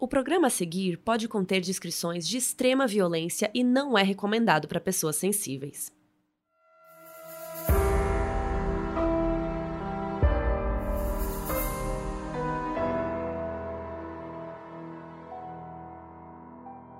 O programa a seguir pode conter descrições de extrema violência e não é recomendado para pessoas sensíveis.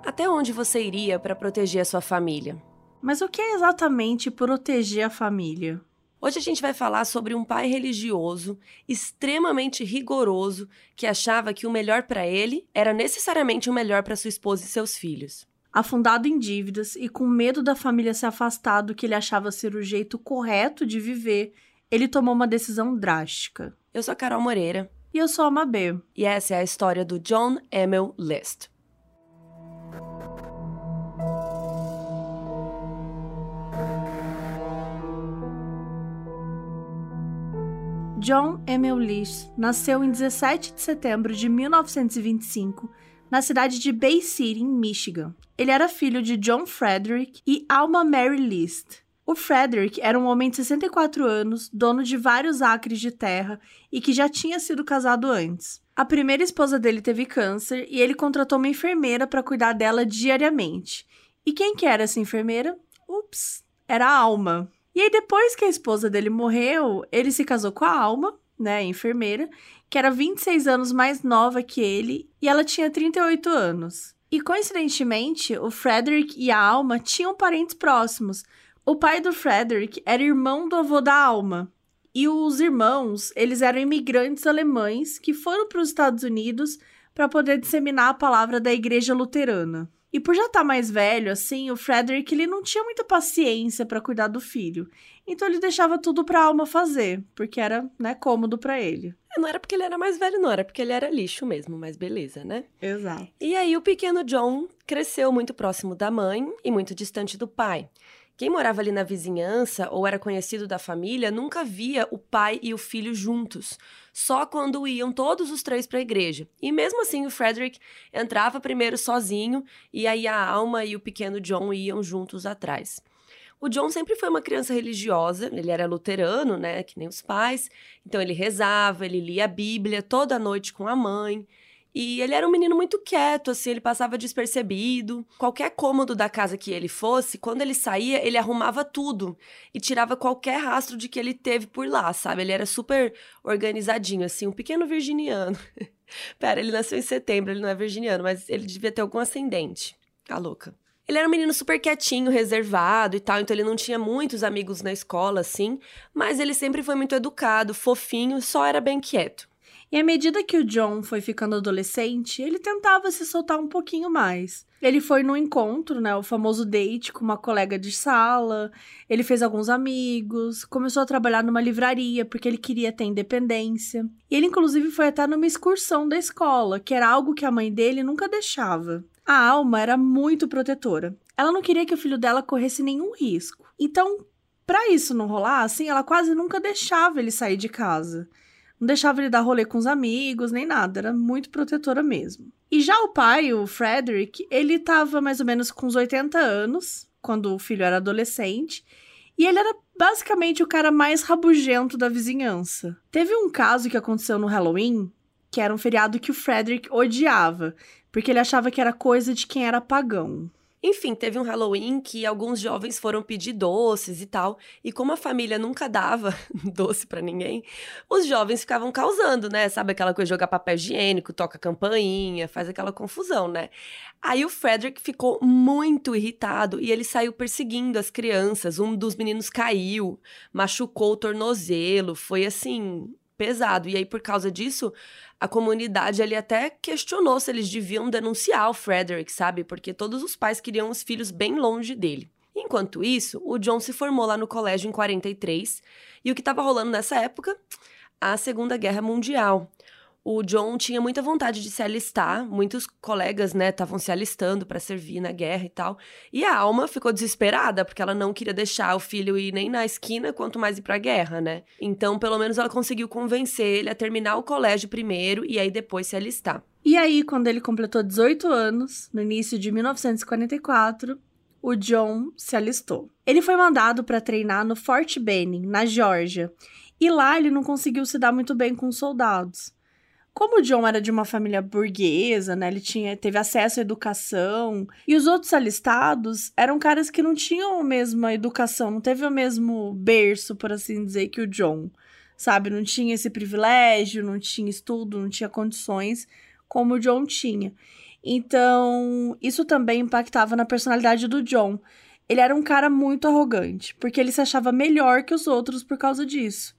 Até onde você iria para proteger a sua família? Mas o que é exatamente proteger a família? Hoje a gente vai falar sobre um pai religioso extremamente rigoroso que achava que o melhor para ele era necessariamente o melhor para sua esposa e seus filhos. Afundado em dívidas e com medo da família se afastar do que ele achava ser o jeito correto de viver, ele tomou uma decisão drástica. Eu sou a Carol Moreira. E eu sou a Mabê. E essa é a história do John Emil List. John Emil Lish nasceu em 17 de setembro de 1925 na cidade de Bay City, em Michigan. Ele era filho de John Frederick e Alma Mary List. O Frederick era um homem de 64 anos, dono de vários acres de terra e que já tinha sido casado antes. A primeira esposa dele teve câncer e ele contratou uma enfermeira para cuidar dela diariamente. E quem que era essa enfermeira? Ups, era a Alma. E aí, depois que a esposa dele morreu, ele se casou com a Alma, né, enfermeira, que era 26 anos mais nova que ele, e ela tinha 38 anos. E coincidentemente, o Frederick e a Alma tinham parentes próximos. O pai do Frederick era irmão do avô da Alma. E os irmãos, eles eram imigrantes alemães que foram para os Estados Unidos para poder disseminar a palavra da igreja luterana. E por já estar tá mais velho, assim, o Frederick ele não tinha muita paciência para cuidar do filho. Então ele deixava tudo para a alma fazer, porque era, né, cômodo para ele. É, não era porque ele era mais velho, não, era porque ele era lixo mesmo, mas beleza, né? Exato. E aí o pequeno John cresceu muito próximo da mãe e muito distante do pai. Quem morava ali na vizinhança ou era conhecido da família nunca via o pai e o filho juntos, só quando iam todos os três para a igreja. E mesmo assim, o Frederick entrava primeiro sozinho e aí a Alma e o pequeno John iam juntos atrás. O John sempre foi uma criança religiosa, ele era luterano, né, que nem os pais, então ele rezava, ele lia a Bíblia toda noite com a mãe. E ele era um menino muito quieto, assim, ele passava despercebido. Qualquer cômodo da casa que ele fosse, quando ele saía, ele arrumava tudo e tirava qualquer rastro de que ele teve por lá, sabe? Ele era super organizadinho, assim, um pequeno virginiano. Pera, ele nasceu em setembro, ele não é virginiano, mas ele devia ter algum ascendente. A louca. Ele era um menino super quietinho, reservado e tal, então ele não tinha muitos amigos na escola, assim, mas ele sempre foi muito educado, fofinho, só era bem quieto. E à medida que o John foi ficando adolescente, ele tentava se soltar um pouquinho mais. Ele foi no encontro, né, o famoso date com uma colega de sala, ele fez alguns amigos, começou a trabalhar numa livraria porque ele queria ter independência. E ele inclusive foi até numa excursão da escola, que era algo que a mãe dele nunca deixava. A Alma era muito protetora. Ela não queria que o filho dela corresse nenhum risco. Então, para isso não rolar, assim, ela quase nunca deixava ele sair de casa. Não deixava ele dar rolê com os amigos, nem nada. Era muito protetora mesmo. E já o pai, o Frederick, ele estava mais ou menos com uns 80 anos, quando o filho era adolescente. E ele era basicamente o cara mais rabugento da vizinhança. Teve um caso que aconteceu no Halloween, que era um feriado que o Frederick odiava, porque ele achava que era coisa de quem era pagão. Enfim, teve um Halloween que alguns jovens foram pedir doces e tal, e como a família nunca dava doce para ninguém, os jovens ficavam causando, né? Sabe aquela coisa de jogar papel higiênico, toca campainha, faz aquela confusão, né? Aí o Frederick ficou muito irritado e ele saiu perseguindo as crianças. Um dos meninos caiu, machucou o tornozelo, foi assim, pesado. E aí, por causa disso, a comunidade ali até questionou se eles deviam denunciar o Frederick, sabe? Porque todos os pais queriam os filhos bem longe dele. Enquanto isso, o John se formou lá no colégio em 43, e o que estava rolando nessa época? A Segunda Guerra Mundial o John tinha muita vontade de se alistar, muitos colegas, né, estavam se alistando para servir na guerra e tal. E a Alma ficou desesperada, porque ela não queria deixar o filho ir nem na esquina, quanto mais ir pra guerra, né? Então, pelo menos ela conseguiu convencer ele a terminar o colégio primeiro e aí depois se alistar. E aí, quando ele completou 18 anos, no início de 1944, o John se alistou. Ele foi mandado para treinar no Fort Benning, na Geórgia. E lá ele não conseguiu se dar muito bem com os soldados. Como o John era de uma família burguesa, né? Ele tinha, teve acesso à educação. E os outros alistados eram caras que não tinham a mesma educação, não teve o mesmo berço, por assim dizer, que o John. Sabe? Não tinha esse privilégio, não tinha estudo, não tinha condições como o John tinha. Então, isso também impactava na personalidade do John. Ele era um cara muito arrogante, porque ele se achava melhor que os outros por causa disso.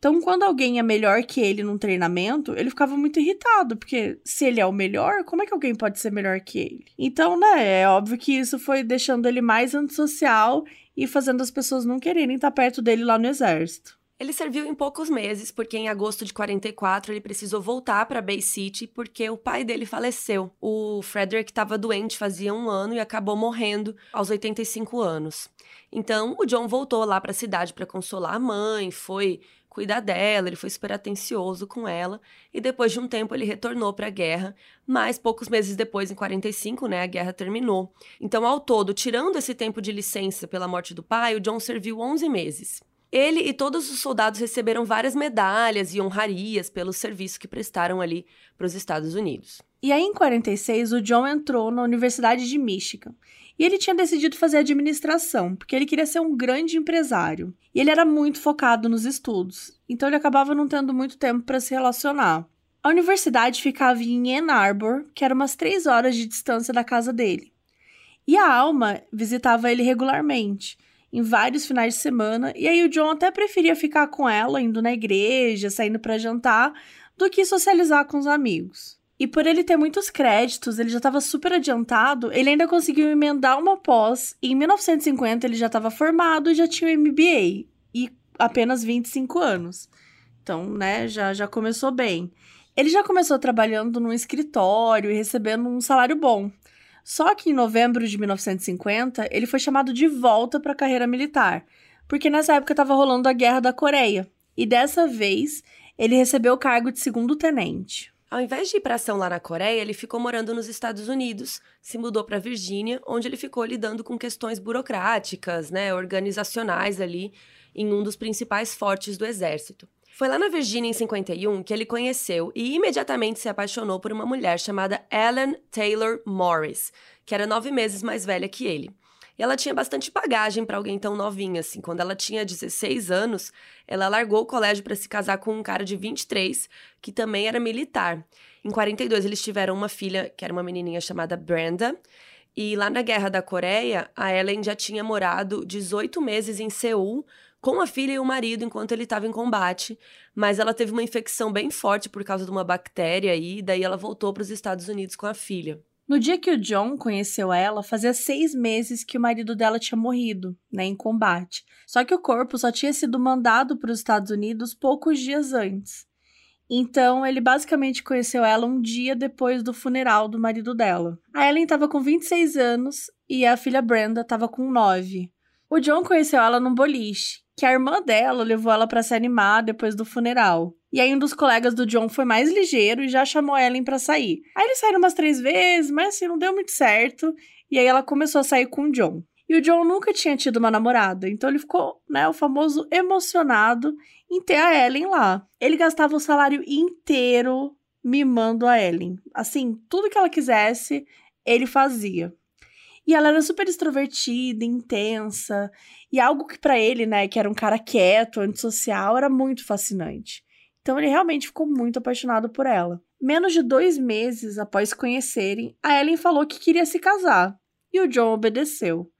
Então, quando alguém é melhor que ele num treinamento, ele ficava muito irritado, porque se ele é o melhor, como é que alguém pode ser melhor que ele? Então, né, é óbvio que isso foi deixando ele mais antissocial e fazendo as pessoas não quererem estar perto dele lá no exército. Ele serviu em poucos meses, porque em agosto de 44 ele precisou voltar para Bay City porque o pai dele faleceu. O Frederick estava doente fazia um ano e acabou morrendo aos 85 anos. Então o John voltou lá para a cidade para consolar a mãe, foi cuidar dela, ele foi super atencioso com ela, e depois de um tempo ele retornou para a guerra, mas poucos meses depois, em 45, né, a guerra terminou. Então, ao todo, tirando esse tempo de licença pela morte do pai, o John serviu 11 meses. Ele e todos os soldados receberam várias medalhas e honrarias pelo serviço que prestaram ali para os Estados Unidos. E aí, em 46, o John entrou na Universidade de Michigan. E ele tinha decidido fazer administração, porque ele queria ser um grande empresário. E ele era muito focado nos estudos, então ele acabava não tendo muito tempo para se relacionar. A universidade ficava em Ann Arbor, que era umas três horas de distância da casa dele. E a Alma visitava ele regularmente, em vários finais de semana, e aí o John até preferia ficar com ela, indo na igreja, saindo para jantar, do que socializar com os amigos. E por ele ter muitos créditos, ele já estava super adiantado, ele ainda conseguiu emendar uma pós, e em 1950 ele já estava formado e já tinha o MBA, e apenas 25 anos. Então, né, já, já começou bem. Ele já começou trabalhando num escritório e recebendo um salário bom. Só que em novembro de 1950, ele foi chamado de volta para a carreira militar, porque nessa época estava rolando a Guerra da Coreia. E dessa vez, ele recebeu o cargo de segundo tenente. Ao invés de ir para ação lá na Coreia, ele ficou morando nos Estados Unidos, se mudou para Virgínia, onde ele ficou lidando com questões burocráticas, né, organizacionais ali, em um dos principais fortes do exército. Foi lá na Virgínia em 51 que ele conheceu e imediatamente se apaixonou por uma mulher chamada Ellen Taylor Morris, que era nove meses mais velha que ele. E ela tinha bastante bagagem para alguém tão novinha, assim. Quando ela tinha 16 anos, ela largou o colégio para se casar com um cara de 23, que também era militar. Em 42, eles tiveram uma filha, que era uma menininha chamada Brenda. E lá na Guerra da Coreia, a Ellen já tinha morado 18 meses em Seul com a filha e o marido enquanto ele estava em combate, mas ela teve uma infecção bem forte por causa de uma bactéria e daí ela voltou para os Estados Unidos com a filha. No dia que o John conheceu ela, fazia seis meses que o marido dela tinha morrido, né, em combate. Só que o corpo só tinha sido mandado para os Estados Unidos poucos dias antes. Então, ele basicamente conheceu ela um dia depois do funeral do marido dela. A Ellen estava com 26 anos e a filha Brenda estava com 9. O John conheceu ela num boliche, que a irmã dela levou ela para se animar depois do funeral. E aí um dos colegas do John foi mais ligeiro e já chamou a Ellen para sair. Aí eles saíram umas três vezes, mas assim, não deu muito certo. E aí ela começou a sair com o John. E o John nunca tinha tido uma namorada, então ele ficou, né, o famoso emocionado em ter a Ellen lá. Ele gastava o salário inteiro mimando a Ellen. Assim, tudo que ela quisesse, ele fazia. E ela era super extrovertida, intensa, e algo que para ele, né, que era um cara quieto, antissocial, era muito fascinante. Então ele realmente ficou muito apaixonado por ela. Menos de dois meses após conhecerem, a Ellen falou que queria se casar. E o John obedeceu.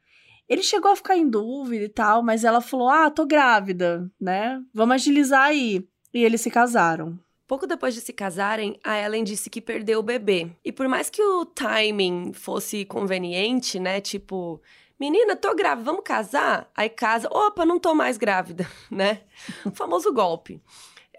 Ele chegou a ficar em dúvida e tal, mas ela falou: Ah, tô grávida, né? Vamos agilizar aí. E eles se casaram. Pouco depois de se casarem, a Ellen disse que perdeu o bebê. E por mais que o timing fosse conveniente, né? Tipo, menina, tô grávida, vamos casar? Aí casa, opa, não tô mais grávida, né? O famoso golpe.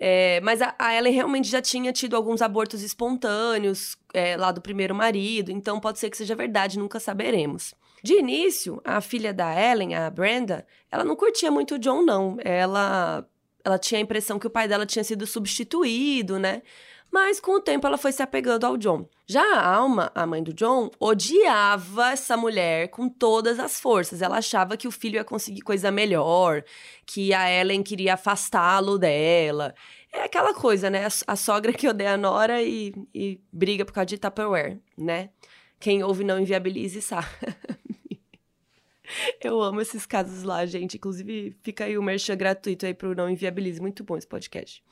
É, mas a, a, Ellen realmente já tinha tido alguns abortos espontâneos é, lá do primeiro marido, então pode ser que seja verdade, nunca saberemos. De início, a filha da Ellen, a Brenda, ela não curtia muito o John, não. Ela, ela tinha a impressão que o pai dela tinha sido substituído, né? Mas com o tempo ela foi se apegando ao John. Já a Alma, a mãe do John, odiava essa mulher com todas as forças. Ela achava que o filho ia conseguir coisa melhor, que a Ellen queria afastá-lo dela. É aquela coisa, né? A, sogra que odeia a nora e, e briga por causa de Tupperware, né? Quem ouve não inviabilize, sabe? Eu amo esses casos lá, gente. Inclusive, fica aí o merchan gratuito aí pro Não Inviabilize. Muito bom esse podcast.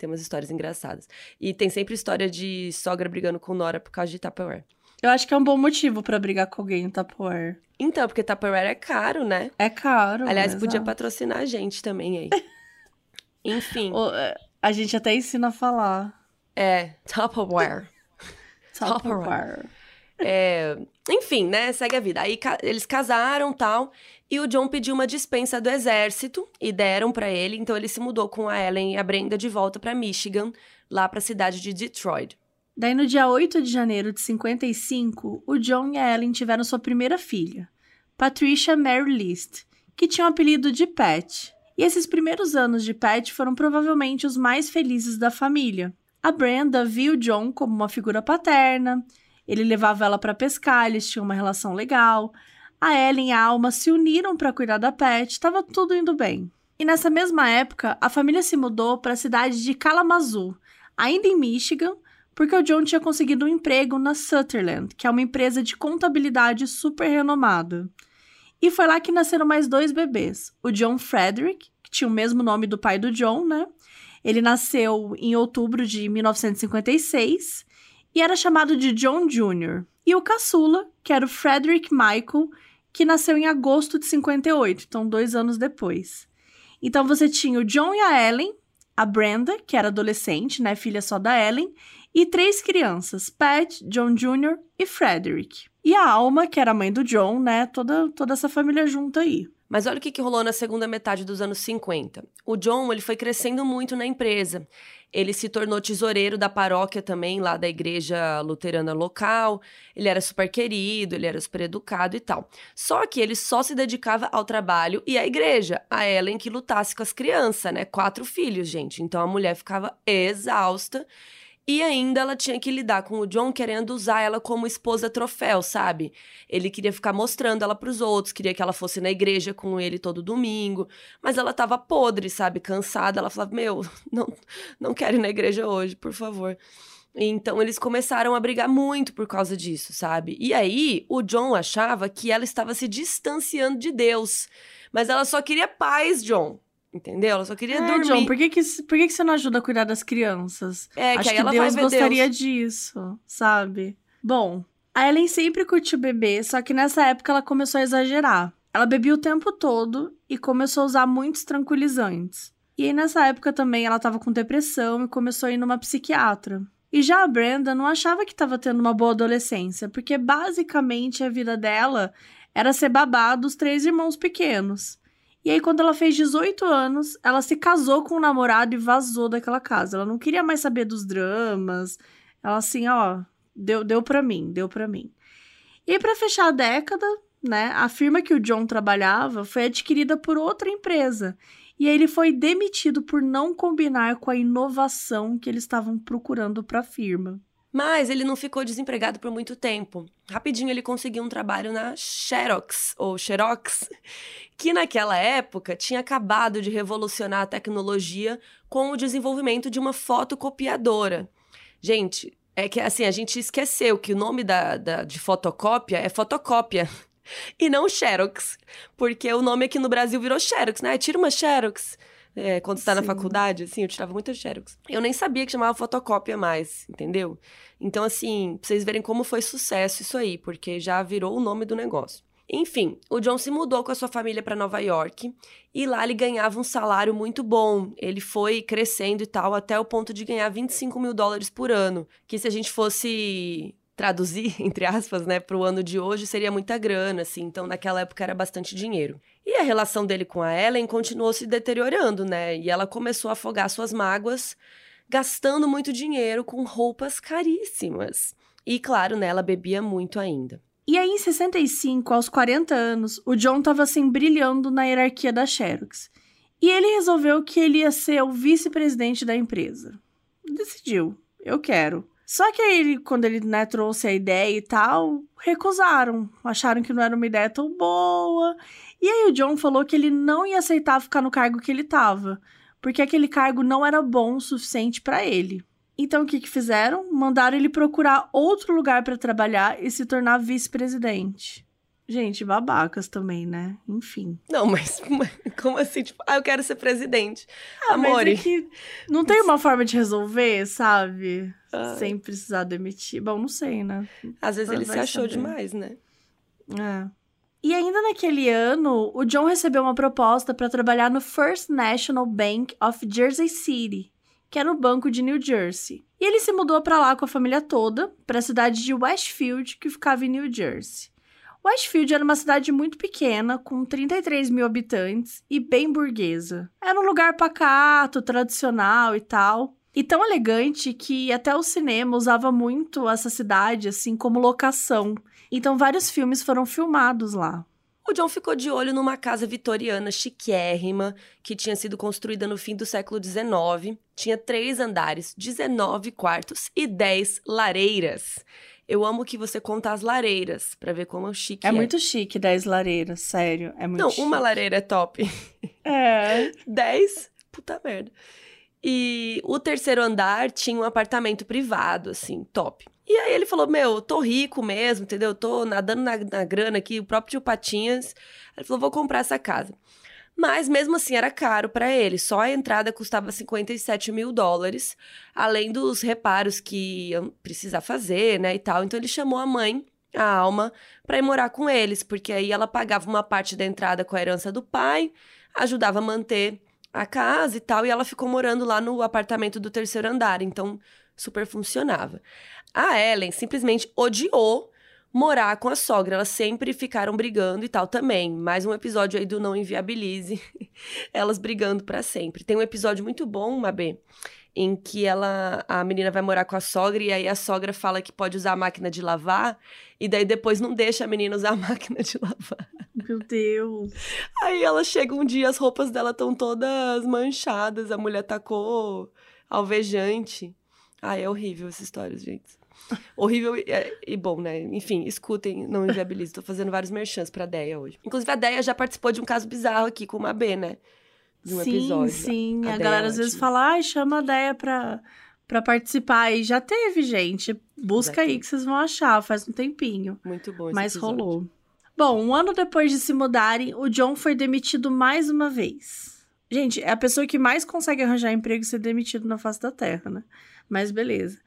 Tem umas histórias engraçadas. E tem sempre história de sogra brigando com Nora por causa de Tupperware. Eu acho que é um bom motivo para brigar com alguém em Tupperware. Então, porque Tupperware é caro, né? É caro. Aliás, podia patrocinar a gente também aí. Enfim. O, é, a gente até ensina a falar. É, Tupperware. Tupperware. É, enfim, né? Segue a vida. Aí eles casaram tal. E o John pediu uma dispensa do exército e deram para ele. Então ele se mudou com a Ellen e a Brenda de volta para Michigan, lá para a cidade de Detroit. Daí, no dia 8 de janeiro de 55, o John e a Ellen tiveram sua primeira filha, Patricia Mary List, que tinha o apelido de Pat. E esses primeiros anos de Pat foram provavelmente os mais felizes da família. A Brenda viu John como uma figura paterna, ele levava ela para pescar, eles tinham uma relação legal. A Ellen e a Alma se uniram para cuidar da Pat, estava tudo indo bem. E nessa mesma época, a família se mudou para a cidade de Kalamazoo, ainda em Michigan, porque o John tinha conseguido um emprego na Sutherland, que é uma empresa de contabilidade super renomada. E foi lá que nasceram mais dois bebês: o John Frederick, que tinha o mesmo nome do pai do John, né? Ele nasceu em outubro de 1956 e era chamado de John Jr. E o caçula, que era o Frederick Michael, que nasceu em agosto de 58, então dois anos depois. Então você tinha o John e a Ellen, a Brenda, que era adolescente, né, filha só da Ellen, e três crianças, Pat, John Jr. e Frederick. E a Alma, que era a mãe do John, né, toda, toda essa família junta aí. Mas olha o que, que rolou na segunda metade dos anos 50. O John ele foi crescendo muito na empresa. Ele se tornou tesoureiro da paróquia também, lá da igreja luterana local. Ele era super querido, ele era super educado e tal. Só que ele só se dedicava ao trabalho e à igreja. A Ellen que lutasse com as crianças, né? Quatro filhos, gente. Então a mulher ficava exausta. E ainda ela tinha que lidar com o John querendo usar ela como esposa troféu, sabe? Ele queria ficar mostrando ela para os outros, queria que ela fosse na igreja com ele todo domingo, mas ela tava podre, sabe? Cansada. Ela falava: Meu, não, não quero ir na igreja hoje, por favor. Então eles começaram a brigar muito por causa disso, sabe? E aí o John achava que ela estava se distanciando de Deus. Mas ela só queria paz, John. Entendeu? Ela só queria é, dormir. John, por que, que, por que, que você não ajuda a cuidar das crianças? É, Acho que, que Deus gostaria Deus. disso, sabe? Bom, a Ellen sempre curtiu beber, só que nessa época ela começou a exagerar. Ela bebia o tempo todo e começou a usar muitos tranquilizantes. E aí, nessa época também, ela estava com depressão e começou a ir numa psiquiatra. E já a Brenda não achava que estava tendo uma boa adolescência, porque basicamente a vida dela era ser babá dos três irmãos pequenos. E aí, quando ela fez 18 anos, ela se casou com um namorado e vazou daquela casa. Ela não queria mais saber dos dramas. Ela assim, ó, deu, deu pra mim, deu pra mim. E para fechar a década, né, a firma que o John trabalhava foi adquirida por outra empresa. E ele foi demitido por não combinar com a inovação que eles estavam procurando para a firma. Mas ele não ficou desempregado por muito tempo. Rapidinho ele conseguiu um trabalho na Xerox, ou Xerox, que naquela época tinha acabado de revolucionar a tecnologia com o desenvolvimento de uma fotocopiadora. Gente, é que assim, a gente esqueceu que o nome da, da de fotocópia é fotocópia. E não Xerox. Porque o nome aqui no Brasil virou Xerox, né? Tira uma Xerox é, quando está na faculdade, assim, eu tirava muito xerox. Eu nem sabia que chamava fotocópia mais, entendeu? Então, assim, pra vocês verem como foi sucesso isso aí, porque já virou o nome do negócio. Enfim, o John se mudou com a sua família para Nova York e lá ele ganhava um salário muito bom. Ele foi crescendo e tal até o ponto de ganhar 25 mil dólares por ano. Que se a gente fosse traduzir, entre aspas, né, para o ano de hoje, seria muita grana, assim. Então, naquela época era bastante dinheiro. E a relação dele com a Ellen continuou se deteriorando, né? E ela começou a afogar suas mágoas, gastando muito dinheiro com roupas caríssimas. E, claro, né, ela bebia muito ainda. E aí, em 65, aos 40 anos, o John estava assim brilhando na hierarquia da Xerox. E ele resolveu que ele ia ser o vice-presidente da empresa. Decidiu, eu quero. Só que aí, quando ele né, trouxe a ideia e tal, recusaram. Acharam que não era uma ideia tão boa. E aí o John falou que ele não ia aceitar ficar no cargo que ele tava. porque aquele cargo não era bom o suficiente para ele. Então o que, que fizeram? Mandaram ele procurar outro lugar para trabalhar e se tornar vice-presidente. Gente, babacas também, né? Enfim. Não, mas como assim? Tipo, ah, eu quero ser presidente. Ah, Amore. Mas é que não tem uma forma de resolver, sabe? Ah. Sem precisar demitir. Bom, não sei, né? Às vezes ele se achou saber. demais, né? É. E ainda naquele ano, o John recebeu uma proposta para trabalhar no First National Bank of Jersey City, que era o banco de New Jersey. E ele se mudou para lá com a família toda, para a cidade de Westfield, que ficava em New Jersey. Westfield era uma cidade muito pequena, com 33 mil habitantes e bem burguesa. Era um lugar pacato, tradicional e tal. E tão elegante que até o cinema usava muito essa cidade, assim, como locação. Então, vários filmes foram filmados lá. O John ficou de olho numa casa vitoriana chiquérrima, que tinha sido construída no fim do século XIX. Tinha três andares, 19 quartos e 10 lareiras. Eu amo que você conta as lareiras, para ver como chique é. É muito chique 10 lareiras, sério. É muito Não, chique. uma lareira é top. É. 10? Puta merda. E o terceiro andar tinha um apartamento privado, assim, top. E aí ele falou: Meu, tô rico mesmo, entendeu? Tô nadando na, na grana aqui, o próprio tio Patinhas. Ele falou: Vou comprar essa casa. Mas mesmo assim era caro para ele. Só a entrada custava 57 mil dólares, além dos reparos que iam precisar fazer, né? E tal. Então ele chamou a mãe, a Alma, para ir morar com eles, porque aí ela pagava uma parte da entrada com a herança do pai, ajudava a manter a casa e tal, e ela ficou morando lá no apartamento do terceiro andar. Então super funcionava. A Ellen simplesmente odiou morar com a sogra. Elas sempre ficaram brigando e tal também. Mais um episódio aí do Não Inviabilize. Elas brigando para sempre. Tem um episódio muito bom, Mabê, em que ela a menina vai morar com a sogra e aí a sogra fala que pode usar a máquina de lavar e daí depois não deixa a menina usar a máquina de lavar. Meu Deus. Aí ela chega um dia as roupas dela estão todas manchadas, a mulher tacou alvejante. Ah, é horrível essa história, gente. Horrível e, é, e, bom, né? Enfim, escutem, não inviabilize. Tô fazendo vários merchans pra Deia hoje. Inclusive, a Deia já participou de um caso bizarro aqui com uma B, né? De um sim, episódio. Sim, a, a galera é às vezes fala, ai, chama a Deia pra, pra participar. E já teve, gente. Busca aí que vocês vão achar, faz um tempinho. Muito bom esse Mas episódio. rolou. Bom, um ano depois de se mudarem, o John foi demitido mais uma vez. Gente, é a pessoa que mais consegue arranjar emprego e ser demitido na face da Terra, né? Mas beleza.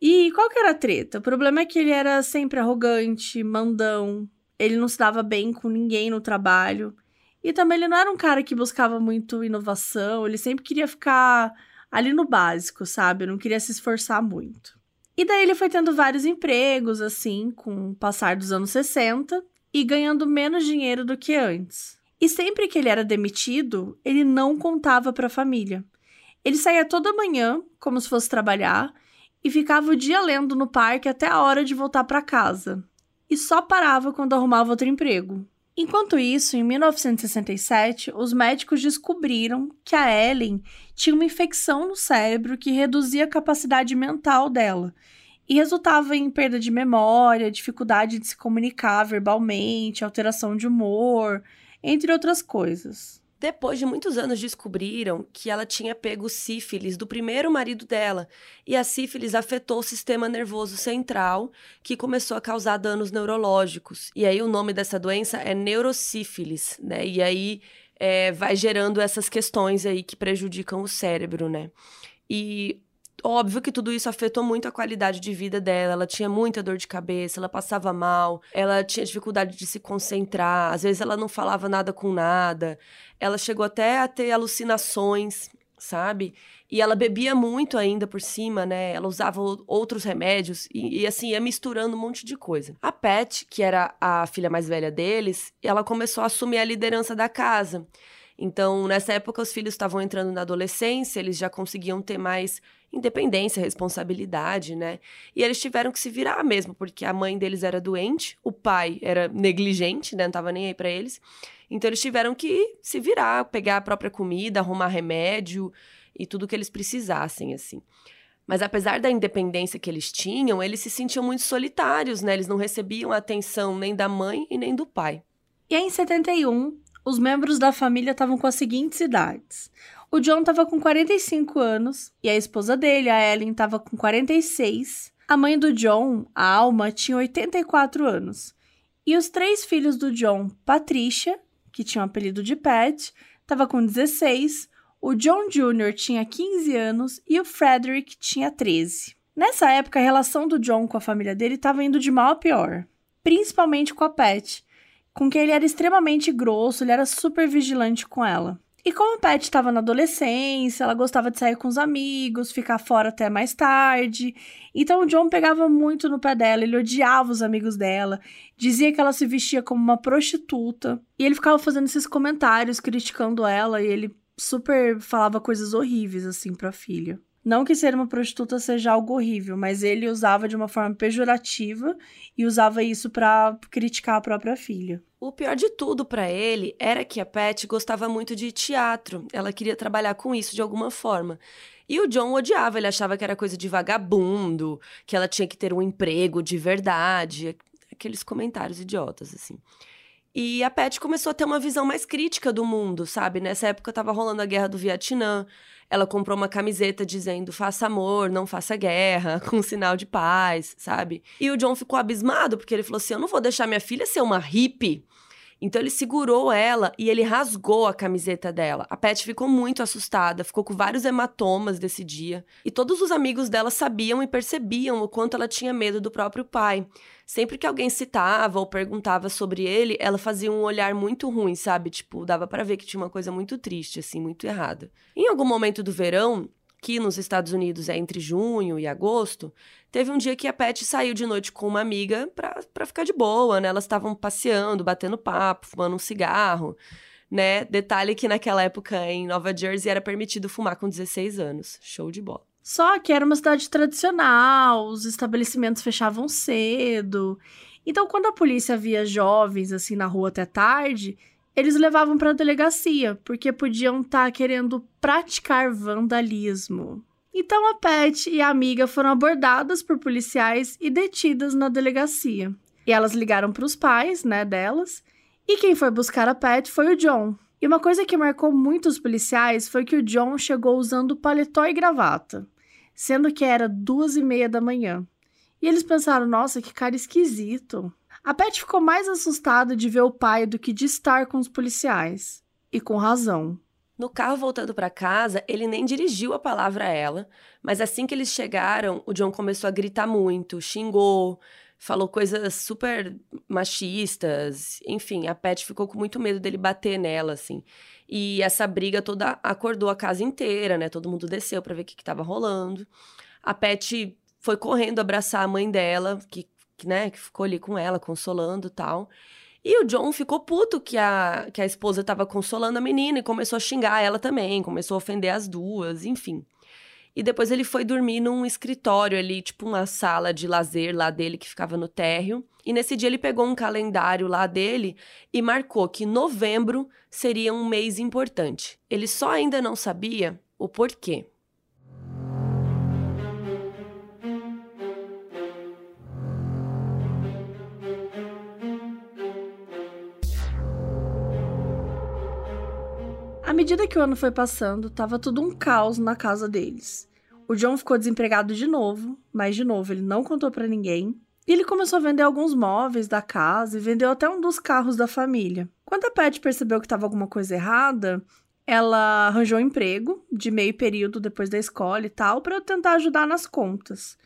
E qual que era a treta? O problema é que ele era sempre arrogante, mandão, ele não se dava bem com ninguém no trabalho. E também ele não era um cara que buscava muito inovação, ele sempre queria ficar ali no básico, sabe? Não queria se esforçar muito. E daí ele foi tendo vários empregos, assim, com o passar dos anos 60 e ganhando menos dinheiro do que antes. E sempre que ele era demitido, ele não contava para a família. Ele saía toda manhã, como se fosse trabalhar, e ficava o dia lendo no parque até a hora de voltar para casa. E só parava quando arrumava outro emprego. Enquanto isso, em 1967, os médicos descobriram que a Ellen tinha uma infecção no cérebro que reduzia a capacidade mental dela e resultava em perda de memória, dificuldade de se comunicar verbalmente, alteração de humor, entre outras coisas. Depois de muitos anos, descobriram que ela tinha pego sífilis do primeiro marido dela. E a sífilis afetou o sistema nervoso central, que começou a causar danos neurológicos. E aí o nome dessa doença é neurosífilis, né? E aí é, vai gerando essas questões aí que prejudicam o cérebro, né? E Óbvio que tudo isso afetou muito a qualidade de vida dela. Ela tinha muita dor de cabeça, ela passava mal, ela tinha dificuldade de se concentrar, às vezes ela não falava nada com nada. Ela chegou até a ter alucinações, sabe? E ela bebia muito ainda por cima, né? Ela usava outros remédios e, e, assim, ia misturando um monte de coisa. A Pat, que era a filha mais velha deles, ela começou a assumir a liderança da casa. Então, nessa época, os filhos estavam entrando na adolescência, eles já conseguiam ter mais independência, responsabilidade, né? E eles tiveram que se virar mesmo, porque a mãe deles era doente, o pai era negligente, né? Não tava nem aí para eles. Então eles tiveram que se virar, pegar a própria comida, arrumar remédio e tudo que eles precisassem, assim. Mas apesar da independência que eles tinham, eles se sentiam muito solitários, né? Eles não recebiam atenção nem da mãe e nem do pai. E aí, em 71, os membros da família estavam com as seguintes idades: O John estava com 45 anos e a esposa dele, a Ellen, estava com 46. A mãe do John, a Alma, tinha 84 anos. E os três filhos do John, Patricia, que tinha o apelido de Pat, estava com 16, o John Jr. tinha 15 anos e o Frederick tinha 13. Nessa época, a relação do John com a família dele estava indo de mal a pior, principalmente com a Pat, com quem ele era extremamente grosso, ele era super vigilante com ela. E como a Pat estava na adolescência, ela gostava de sair com os amigos, ficar fora até mais tarde. Então o John pegava muito no pé dela, ele odiava os amigos dela, dizia que ela se vestia como uma prostituta. E ele ficava fazendo esses comentários criticando ela e ele super falava coisas horríveis assim para a filha. Não que ser uma prostituta seja algo horrível, mas ele usava de uma forma pejorativa e usava isso para criticar a própria filha. O pior de tudo para ele era que a Pat gostava muito de teatro. Ela queria trabalhar com isso de alguma forma. E o John odiava, ele achava que era coisa de vagabundo, que ela tinha que ter um emprego de verdade, aqueles comentários idiotas assim. E a Pat começou a ter uma visão mais crítica do mundo, sabe? Nessa época estava rolando a guerra do Vietnã. Ela comprou uma camiseta dizendo faça amor, não faça guerra, com um sinal de paz, sabe? E o John ficou abismado, porque ele falou assim: eu não vou deixar minha filha ser uma hippie então ele segurou ela e ele rasgou a camiseta dela. A Pat ficou muito assustada, ficou com vários hematomas desse dia. E todos os amigos dela sabiam e percebiam o quanto ela tinha medo do próprio pai. Sempre que alguém citava ou perguntava sobre ele, ela fazia um olhar muito ruim, sabe? Tipo, dava para ver que tinha uma coisa muito triste, assim, muito errada. Em algum momento do verão, que nos Estados Unidos é entre junho e agosto, teve um dia que a Pat saiu de noite com uma amiga pra, pra ficar de boa, né? Elas estavam passeando, batendo papo, fumando um cigarro, né? Detalhe que naquela época em Nova Jersey era permitido fumar com 16 anos. Show de bola. Só que era uma cidade tradicional, os estabelecimentos fechavam cedo. Então, quando a polícia via jovens assim na rua até tarde, eles levavam para a delegacia, porque podiam estar tá querendo praticar vandalismo. Então a Pat e a amiga foram abordadas por policiais e detidas na delegacia. E elas ligaram para os pais, né, delas, e quem foi buscar a Pat foi o John. E uma coisa que marcou muito os policiais foi que o John chegou usando paletó e gravata, sendo que era duas e meia da manhã. E eles pensaram, nossa, que cara esquisito. A Pat ficou mais assustada de ver o pai do que de estar com os policiais. E com razão. No carro voltando para casa, ele nem dirigiu a palavra a ela, mas assim que eles chegaram, o John começou a gritar muito, xingou, falou coisas super machistas, enfim, a Pat ficou com muito medo dele bater nela, assim. E essa briga toda acordou a casa inteira, né? Todo mundo desceu para ver o que, estava rolando. A Pat foi correndo abraçar a mãe dela, que, né, que ficou ali com ela, consolando tal. E o John ficou puto que a, que a esposa estava consolando a menina e começou a xingar ela também, começou a ofender as duas, enfim. E depois ele foi dormir num escritório ali, tipo uma sala de lazer lá dele que ficava no térreo. E nesse dia ele pegou um calendário lá dele e marcou que novembro seria um mês importante. Ele só ainda não sabia o porquê. Medida que o ano foi passando, tava tudo um caos na casa deles. O John ficou desempregado de novo, mas de novo ele não contou para ninguém. E ele começou a vender alguns móveis da casa e vendeu até um dos carros da família. Quando a Pat percebeu que estava alguma coisa errada, ela arranjou um emprego de meio período depois da escola e tal para tentar ajudar nas contas.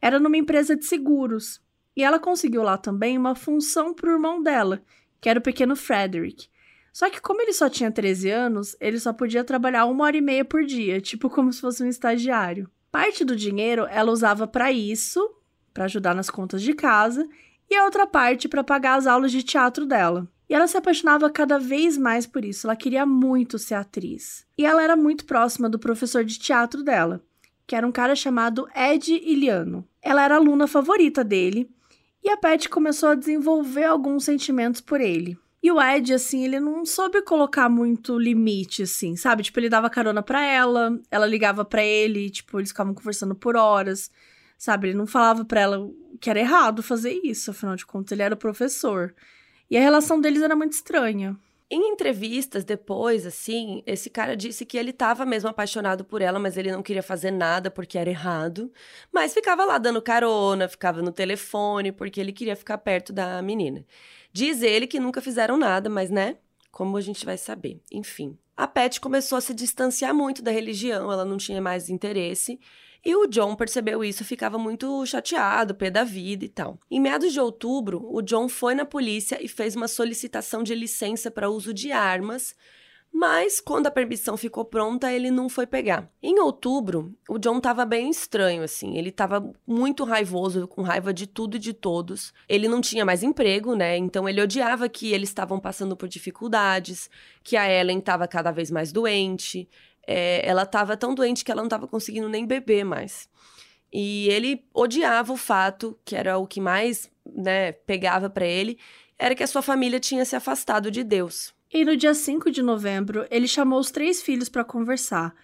Era numa empresa de seguros. E ela conseguiu lá também uma função para o irmão dela, que era o pequeno Frederick. Só que como ele só tinha 13 anos, ele só podia trabalhar uma hora e meia por dia, tipo como se fosse um estagiário. Parte do dinheiro ela usava para isso, para ajudar nas contas de casa, e a outra parte para pagar as aulas de teatro dela. E ela se apaixonava cada vez mais por isso, ela queria muito ser atriz. E ela era muito próxima do professor de teatro dela, que era um cara chamado Ed Iliano. Ela era aluna favorita dele, e a Pat começou a desenvolver alguns sentimentos por ele. E o Ed, assim, ele não soube colocar muito limite, assim, sabe? Tipo, ele dava carona pra ela, ela ligava pra ele, tipo, eles ficavam conversando por horas, sabe? Ele não falava pra ela que era errado fazer isso, afinal de contas, ele era o professor. E a relação deles era muito estranha. Em entrevistas depois, assim, esse cara disse que ele estava mesmo apaixonado por ela, mas ele não queria fazer nada porque era errado. Mas ficava lá dando carona, ficava no telefone, porque ele queria ficar perto da menina. Diz ele que nunca fizeram nada, mas né? Como a gente vai saber? Enfim. A Pat começou a se distanciar muito da religião, ela não tinha mais interesse. E o John percebeu isso ficava muito chateado, pé da vida e tal. Em meados de outubro, o John foi na polícia e fez uma solicitação de licença para uso de armas, mas quando a permissão ficou pronta, ele não foi pegar. Em outubro, o John estava bem estranho, assim. Ele estava muito raivoso, com raiva de tudo e de todos. Ele não tinha mais emprego, né? Então ele odiava que eles estavam passando por dificuldades, que a Ellen estava cada vez mais doente é, ela estava tão doente que ela não estava conseguindo nem beber mais. E ele odiava o fato, que era o que mais né, pegava para ele, era que a sua família tinha se afastado de Deus. E no dia 5 de novembro, ele chamou os três filhos para conversar.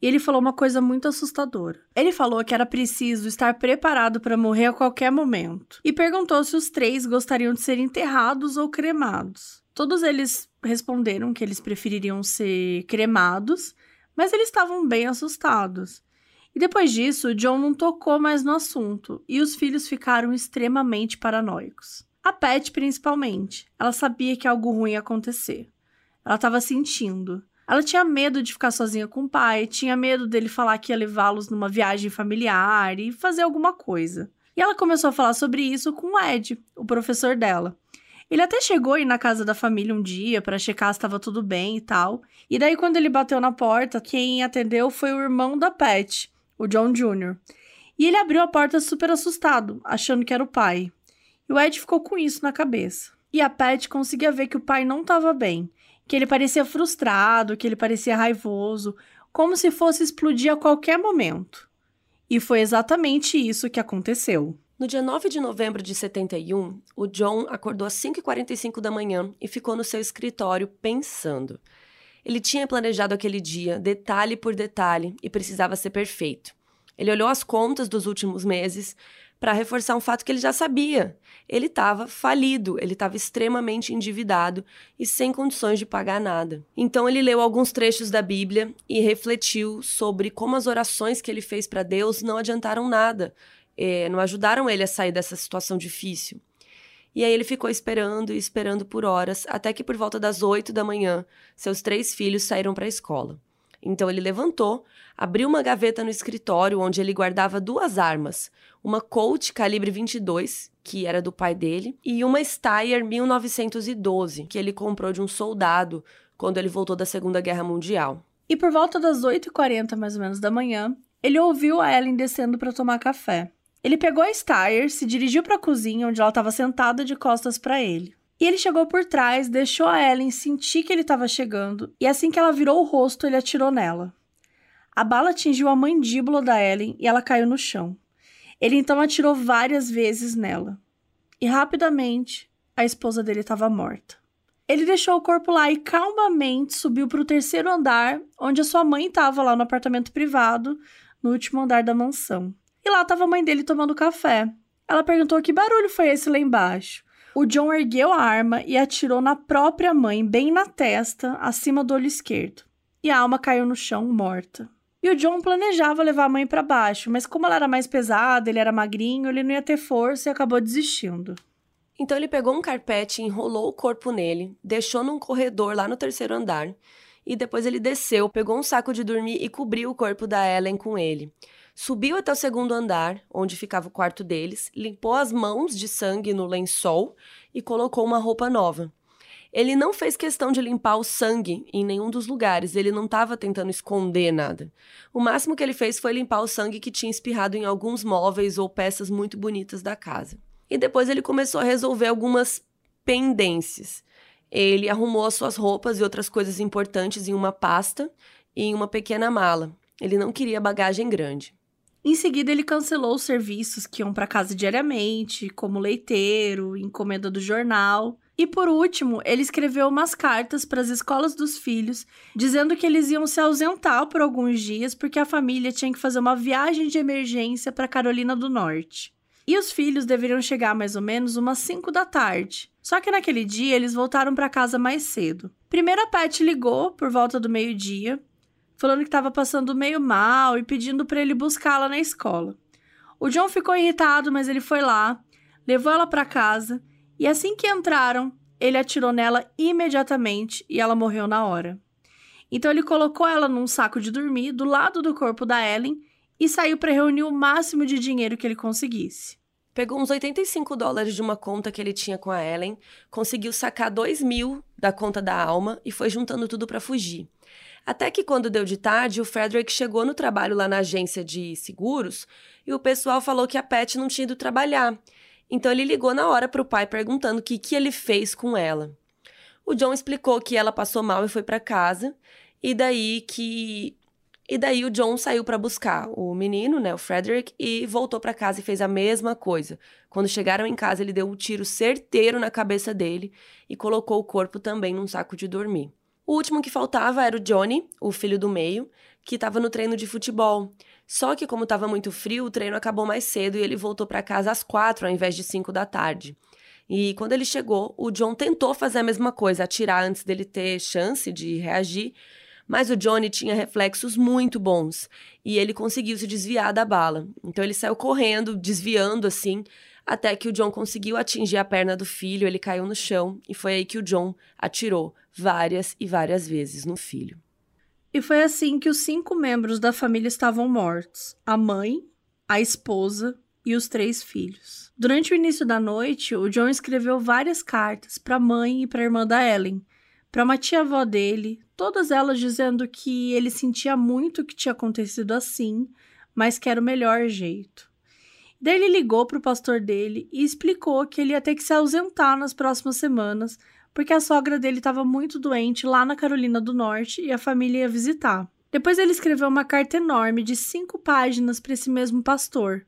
E ele falou uma coisa muito assustadora. Ele falou que era preciso estar preparado para morrer a qualquer momento. E perguntou se os três gostariam de ser enterrados ou cremados. Todos eles responderam que eles prefeririam ser cremados mas eles estavam bem assustados. E depois disso, John não tocou mais no assunto e os filhos ficaram extremamente paranoicos. A Pat, principalmente, ela sabia que algo ruim ia acontecer. Ela estava sentindo. Ela tinha medo de ficar sozinha com o pai, tinha medo dele falar que ia levá-los numa viagem familiar e fazer alguma coisa. E ela começou a falar sobre isso com o Ed, o professor dela. Ele até chegou aí na casa da família um dia para checar se estava tudo bem e tal. E daí, quando ele bateu na porta, quem atendeu foi o irmão da Pat, o John Jr. E ele abriu a porta super assustado, achando que era o pai. E o Ed ficou com isso na cabeça. E a Pat conseguia ver que o pai não estava bem, que ele parecia frustrado, que ele parecia raivoso, como se fosse explodir a qualquer momento. E foi exatamente isso que aconteceu. No dia 9 de novembro de 71, o John acordou às 5h45 da manhã e ficou no seu escritório pensando. Ele tinha planejado aquele dia, detalhe por detalhe, e precisava ser perfeito. Ele olhou as contas dos últimos meses para reforçar um fato que ele já sabia. Ele estava falido, ele estava extremamente endividado e sem condições de pagar nada. Então ele leu alguns trechos da Bíblia e refletiu sobre como as orações que ele fez para Deus não adiantaram nada é, não ajudaram ele a sair dessa situação difícil. E aí ele ficou esperando e esperando por horas, até que por volta das oito da manhã, seus três filhos saíram para a escola. Então ele levantou, abriu uma gaveta no escritório onde ele guardava duas armas, uma Colt calibre 22, que era do pai dele, e uma Steyr 1912, que ele comprou de um soldado quando ele voltou da Segunda Guerra Mundial. E por volta das 8h40 mais ou menos da manhã, ele ouviu a Ellen descendo para tomar café. Ele pegou a Steyr, se dirigiu para a cozinha, onde ela estava sentada de costas para ele. E ele chegou por trás, deixou a Ellen sentir que ele estava chegando, e assim que ela virou o rosto, ele atirou nela. A bala atingiu a mandíbula da Ellen e ela caiu no chão. Ele então atirou várias vezes nela. E rapidamente, a esposa dele estava morta. Ele deixou o corpo lá e calmamente subiu para o terceiro andar, onde a sua mãe estava lá no apartamento privado, no último andar da mansão. E lá estava a mãe dele tomando café. Ela perguntou que barulho foi esse lá embaixo. O John ergueu a arma e atirou na própria mãe, bem na testa, acima do olho esquerdo. E a alma caiu no chão, morta. E o John planejava levar a mãe para baixo, mas como ela era mais pesada, ele era magrinho, ele não ia ter força e acabou desistindo. Então ele pegou um carpete, enrolou o corpo nele, deixou num corredor lá no terceiro andar, e depois ele desceu, pegou um saco de dormir e cobriu o corpo da Ellen com ele. Subiu até o segundo andar, onde ficava o quarto deles, limpou as mãos de sangue no lençol e colocou uma roupa nova. Ele não fez questão de limpar o sangue em nenhum dos lugares, ele não estava tentando esconder nada. O máximo que ele fez foi limpar o sangue que tinha espirrado em alguns móveis ou peças muito bonitas da casa. E depois ele começou a resolver algumas pendências. Ele arrumou as suas roupas e outras coisas importantes em uma pasta e em uma pequena mala. Ele não queria bagagem grande. Em seguida, ele cancelou os serviços que iam para casa diariamente, como leiteiro, encomenda do jornal. E por último, ele escreveu umas cartas para as escolas dos filhos, dizendo que eles iam se ausentar por alguns dias porque a família tinha que fazer uma viagem de emergência para Carolina do Norte. E os filhos deveriam chegar mais ou menos umas 5 da tarde. Só que naquele dia eles voltaram para casa mais cedo. Primeiro a Pat ligou por volta do meio-dia, falando que estava passando meio mal e pedindo para ele buscá-la na escola. O John ficou irritado, mas ele foi lá, levou ela para casa e assim que entraram, ele atirou nela imediatamente e ela morreu na hora. Então ele colocou ela num saco de dormir do lado do corpo da Ellen e saiu para reunir o máximo de dinheiro que ele conseguisse. Pegou uns 85 dólares de uma conta que ele tinha com a Ellen, conseguiu sacar 2 mil da conta da Alma e foi juntando tudo para fugir. Até que quando deu de tarde, o Frederick chegou no trabalho lá na agência de seguros e o pessoal falou que a Pat não tinha ido trabalhar. Então ele ligou na hora para o pai perguntando o que, que ele fez com ela. O John explicou que ela passou mal e foi para casa, e daí que e daí o John saiu para buscar o menino, né, o Frederick, e voltou para casa e fez a mesma coisa. Quando chegaram em casa, ele deu um tiro certeiro na cabeça dele e colocou o corpo também num saco de dormir. O último que faltava era o Johnny, o filho do meio, que estava no treino de futebol. Só que, como estava muito frio, o treino acabou mais cedo e ele voltou para casa às quatro ao invés de cinco da tarde. E quando ele chegou, o John tentou fazer a mesma coisa, atirar antes dele ter chance de reagir, mas o Johnny tinha reflexos muito bons e ele conseguiu se desviar da bala. Então ele saiu correndo, desviando assim, até que o John conseguiu atingir a perna do filho, ele caiu no chão e foi aí que o John atirou várias e várias vezes no filho. E foi assim que os cinco membros da família estavam mortos: a mãe, a esposa e os três filhos. Durante o início da noite, o John escreveu várias cartas para a mãe e para a irmã da Ellen, para uma tia-avó dele, todas elas dizendo que ele sentia muito que tinha acontecido assim, mas que era o melhor jeito. Daí ele ligou para o pastor dele e explicou que ele ia ter que se ausentar nas próximas semanas, porque a sogra dele estava muito doente lá na Carolina do Norte e a família ia visitar. Depois ele escreveu uma carta enorme de cinco páginas para esse mesmo pastor.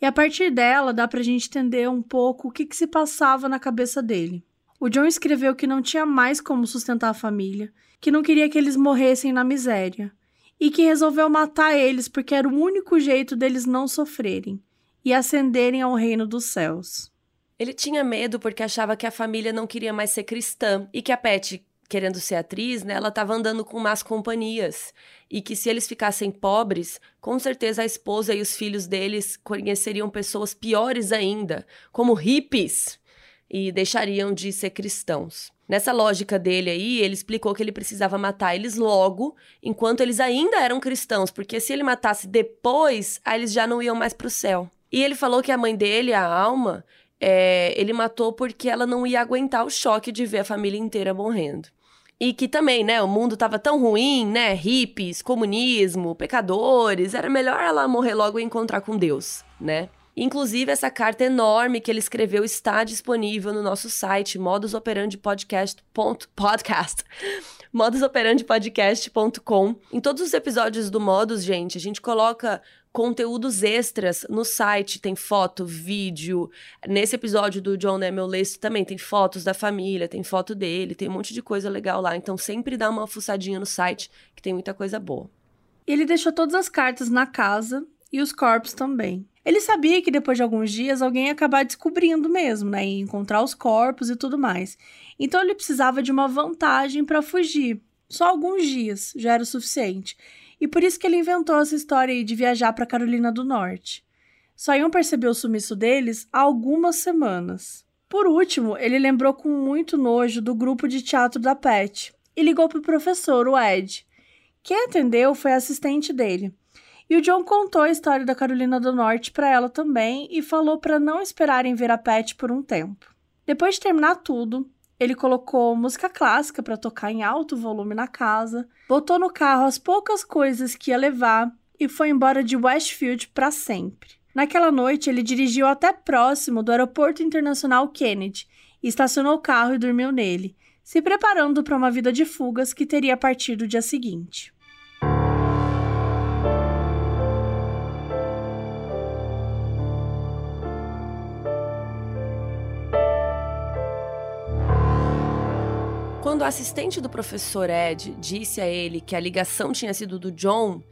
E a partir dela dá para a gente entender um pouco o que, que se passava na cabeça dele. O John escreveu que não tinha mais como sustentar a família, que não queria que eles morressem na miséria, e que resolveu matar eles porque era o único jeito deles não sofrerem e ascenderem ao reino dos céus. Ele tinha medo porque achava que a família não queria mais ser cristã e que a Pet, querendo ser atriz, né, ela estava andando com más companhias e que se eles ficassem pobres, com certeza a esposa e os filhos deles conheceriam pessoas piores ainda, como hippies, e deixariam de ser cristãos. Nessa lógica dele aí, ele explicou que ele precisava matar eles logo, enquanto eles ainda eram cristãos, porque se ele matasse depois, aí eles já não iam mais para o céu. E ele falou que a mãe dele, a Alma, é, ele matou porque ela não ia aguentar o choque de ver a família inteira morrendo. E que também, né, o mundo tava tão ruim, né, hippies, comunismo, pecadores, era melhor ela morrer logo e encontrar com Deus, né? Inclusive, essa carta enorme que ele escreveu está disponível no nosso site, modusoperandipodcast.podcast modusoperandipodcast.com. Em todos os episódios do Modus, gente, a gente coloca conteúdos extras no site, tem foto, vídeo. Nesse episódio do John Nemel List também tem fotos da família, tem foto dele, tem um monte de coisa legal lá. Então sempre dá uma fuçadinha no site, que tem muita coisa boa. Ele deixou todas as cartas na casa e os corpos também. Ele sabia que depois de alguns dias alguém ia acabar descobrindo mesmo, né? E encontrar os corpos e tudo mais. Então ele precisava de uma vantagem para fugir. Só alguns dias já era o suficiente. E por isso que ele inventou essa história aí de viajar para Carolina do Norte. Só iam perceber o sumiço deles há algumas semanas. Por último, ele lembrou com muito nojo do grupo de teatro da Pet e ligou para o professor, o Ed. Quem atendeu foi a assistente dele. E o John contou a história da Carolina do Norte para ela também e falou para não esperarem ver a Pet por um tempo. Depois de terminar tudo, ele colocou música clássica para tocar em alto volume na casa, botou no carro as poucas coisas que ia levar e foi embora de Westfield para sempre. Naquela noite, ele dirigiu até próximo do Aeroporto Internacional Kennedy e estacionou o carro e dormiu nele, se preparando para uma vida de fugas que teria a partir do dia seguinte. Quando o assistente do professor Ed disse a ele que a ligação tinha sido do John,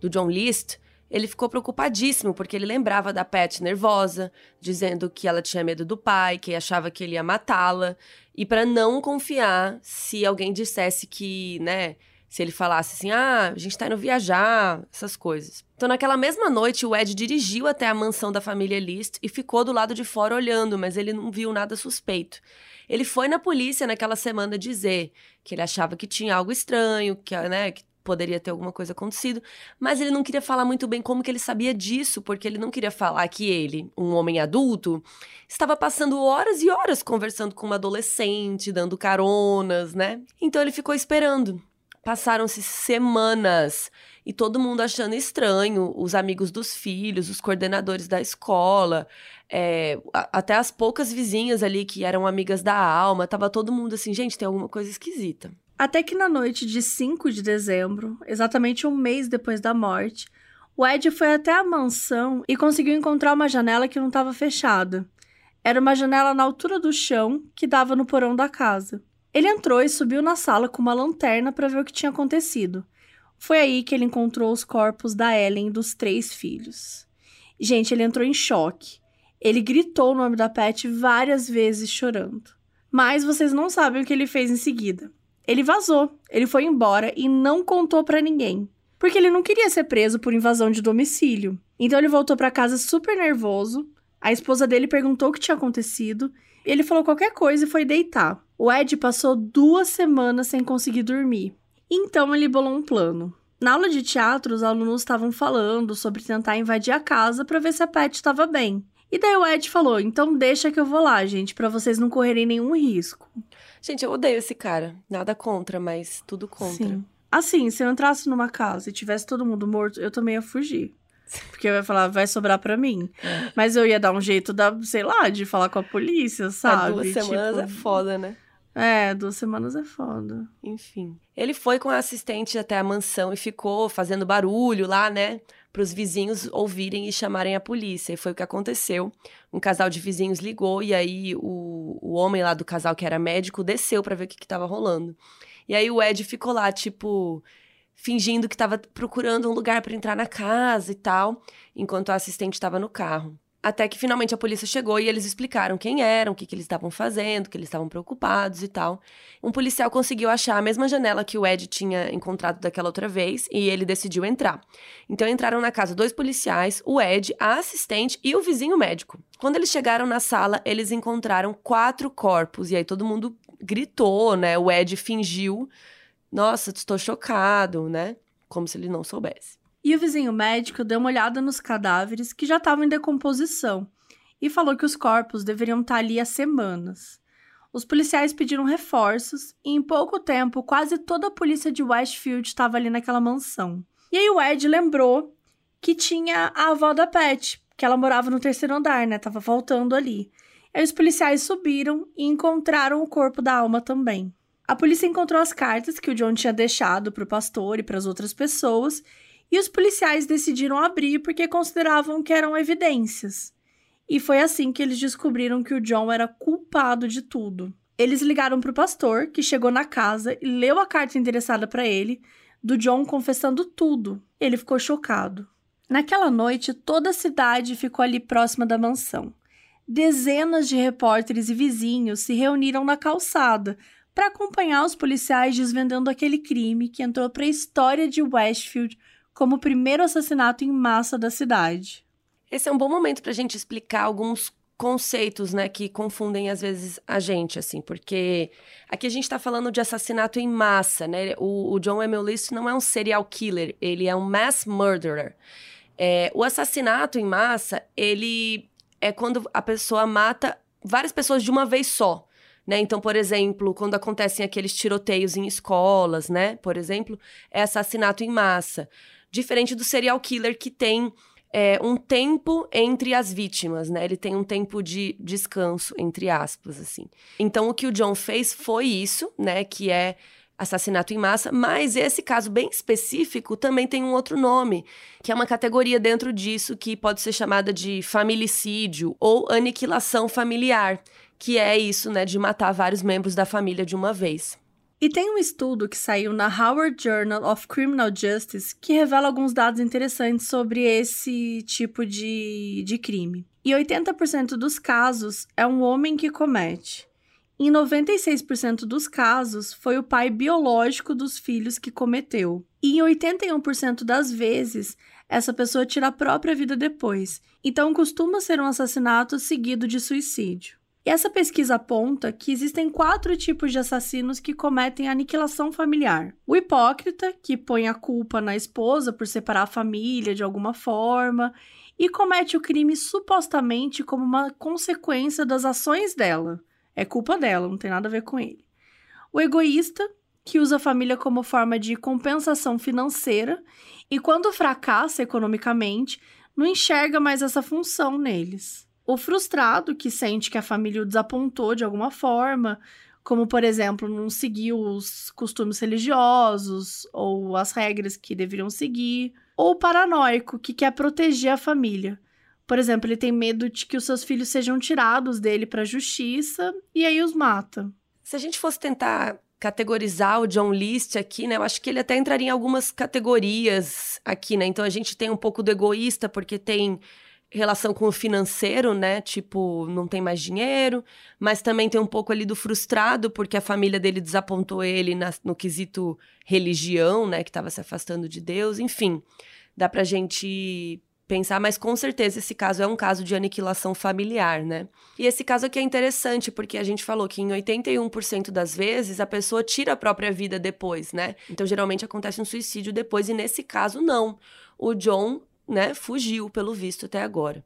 do John List, ele ficou preocupadíssimo porque ele lembrava da Pat nervosa, dizendo que ela tinha medo do pai, que achava que ele ia matá-la, e para não confiar se alguém dissesse que, né, se ele falasse assim: "Ah, a gente tá indo viajar", essas coisas. Então, naquela mesma noite, o Ed dirigiu até a mansão da família List e ficou do lado de fora olhando, mas ele não viu nada suspeito. Ele foi na polícia naquela semana dizer que ele achava que tinha algo estranho, que, né, que poderia ter alguma coisa acontecido, mas ele não queria falar muito bem como que ele sabia disso, porque ele não queria falar que ele, um homem adulto, estava passando horas e horas conversando com uma adolescente, dando caronas, né? Então ele ficou esperando. Passaram-se semanas e todo mundo achando estranho, os amigos dos filhos, os coordenadores da escola, é, até as poucas vizinhas ali que eram amigas da alma, tava todo mundo assim, gente, tem alguma coisa esquisita. Até que na noite de 5 de dezembro, exatamente um mês depois da morte, o Ed foi até a mansão e conseguiu encontrar uma janela que não estava fechada. Era uma janela na altura do chão que dava no porão da casa. Ele entrou e subiu na sala com uma lanterna para ver o que tinha acontecido. Foi aí que ele encontrou os corpos da Ellen e dos três filhos. Gente, ele entrou em choque. Ele gritou o nome da Pat várias vezes chorando. Mas vocês não sabem o que ele fez em seguida. Ele vazou, ele foi embora e não contou para ninguém, porque ele não queria ser preso por invasão de domicílio. Então ele voltou para casa super nervoso. A esposa dele perguntou o que tinha acontecido. Ele falou qualquer coisa e foi deitar. O Ed passou duas semanas sem conseguir dormir. Então ele bolou um plano. Na aula de teatro, os alunos estavam falando sobre tentar invadir a casa para ver se a Pat estava bem. E daí o Ed falou: então deixa que eu vou lá, gente, para vocês não correrem nenhum risco. Gente, eu odeio esse cara. Nada contra, mas tudo contra. Sim. Assim, se eu entrasse numa casa e tivesse todo mundo morto, eu também ia fugir. Porque eu ia falar, vai sobrar pra mim. Mas eu ia dar um jeito da, sei lá, de falar com a polícia, sabe? Há duas semanas tipo... é foda, né? É, duas semanas é foda. Enfim. Ele foi com a assistente até a mansão e ficou fazendo barulho lá, né? para os vizinhos ouvirem e chamarem a polícia. E foi o que aconteceu. Um casal de vizinhos ligou e aí o, o homem lá do casal, que era médico, desceu para ver o que estava rolando. E aí o Ed ficou lá, tipo, fingindo que estava procurando um lugar para entrar na casa e tal, enquanto a assistente estava no carro. Até que finalmente a polícia chegou e eles explicaram quem eram, o que, que eles estavam fazendo, que eles estavam preocupados e tal. Um policial conseguiu achar a mesma janela que o Ed tinha encontrado daquela outra vez e ele decidiu entrar. Então entraram na casa dois policiais, o Ed, a assistente e o vizinho médico. Quando eles chegaram na sala, eles encontraram quatro corpos e aí todo mundo gritou, né? O Ed fingiu: Nossa, estou chocado, né? Como se ele não soubesse. E o vizinho médico deu uma olhada nos cadáveres que já estavam em decomposição e falou que os corpos deveriam estar ali há semanas. Os policiais pediram reforços e em pouco tempo quase toda a polícia de Westfield estava ali naquela mansão. E aí o Ed lembrou que tinha a avó da Pat, que ela morava no terceiro andar, né? Tava faltando ali. Aí os policiais subiram e encontraram o corpo da alma também. A polícia encontrou as cartas que o John tinha deixado para o pastor e para as outras pessoas e os policiais decidiram abrir porque consideravam que eram evidências. E foi assim que eles descobriram que o John era culpado de tudo. Eles ligaram para o pastor, que chegou na casa e leu a carta endereçada para ele, do John confessando tudo. Ele ficou chocado. Naquela noite, toda a cidade ficou ali próxima da mansão. Dezenas de repórteres e vizinhos se reuniram na calçada para acompanhar os policiais desvendando aquele crime que entrou para a história de Westfield como o primeiro assassinato em massa da cidade. Esse é um bom momento para a gente explicar alguns conceitos, né, que confundem às vezes a gente, assim, porque aqui a gente está falando de assassinato em massa, né? O, o John Emilist não é um serial killer, ele é um mass murderer. É, o assassinato em massa, ele é quando a pessoa mata várias pessoas de uma vez só. Né? Então, por exemplo, quando acontecem aqueles tiroteios em escolas, né? Por exemplo, é assassinato em massa diferente do serial killer que tem é, um tempo entre as vítimas, né? Ele tem um tempo de descanso, entre aspas, assim. Então, o que o John fez foi isso, né? Que é assassinato em massa, mas esse caso bem específico também tem um outro nome, que é uma categoria dentro disso que pode ser chamada de familicídio ou aniquilação familiar, que é isso, né, de matar vários membros da família de uma vez. E tem um estudo que saiu na Howard Journal of Criminal Justice que revela alguns dados interessantes sobre esse tipo de, de crime. E 80% dos casos é um homem que comete. Em 96% dos casos, foi o pai biológico dos filhos que cometeu. E em 81% das vezes, essa pessoa tira a própria vida depois. Então, costuma ser um assassinato seguido de suicídio. E essa pesquisa aponta que existem quatro tipos de assassinos que cometem aniquilação familiar: o hipócrita, que põe a culpa na esposa por separar a família de alguma forma e comete o crime supostamente como uma consequência das ações dela. É culpa dela, não tem nada a ver com ele. O egoísta, que usa a família como forma de compensação financeira e, quando fracassa economicamente, não enxerga mais essa função neles o frustrado que sente que a família o desapontou de alguma forma, como por exemplo, não seguiu os costumes religiosos ou as regras que deveriam seguir, ou o paranoico que quer proteger a família. Por exemplo, ele tem medo de que os seus filhos sejam tirados dele para a justiça e aí os mata. Se a gente fosse tentar categorizar o John List aqui, né? Eu acho que ele até entraria em algumas categorias aqui, né? Então a gente tem um pouco do egoísta porque tem relação com o financeiro, né? Tipo, não tem mais dinheiro, mas também tem um pouco ali do frustrado, porque a família dele desapontou ele na, no quesito religião, né? Que estava se afastando de Deus. Enfim, dá pra gente pensar, mas com certeza esse caso é um caso de aniquilação familiar, né? E esse caso aqui é interessante porque a gente falou que em 81% das vezes a pessoa tira a própria vida depois, né? Então geralmente acontece um suicídio depois e nesse caso não. O John né, fugiu, pelo visto, até agora.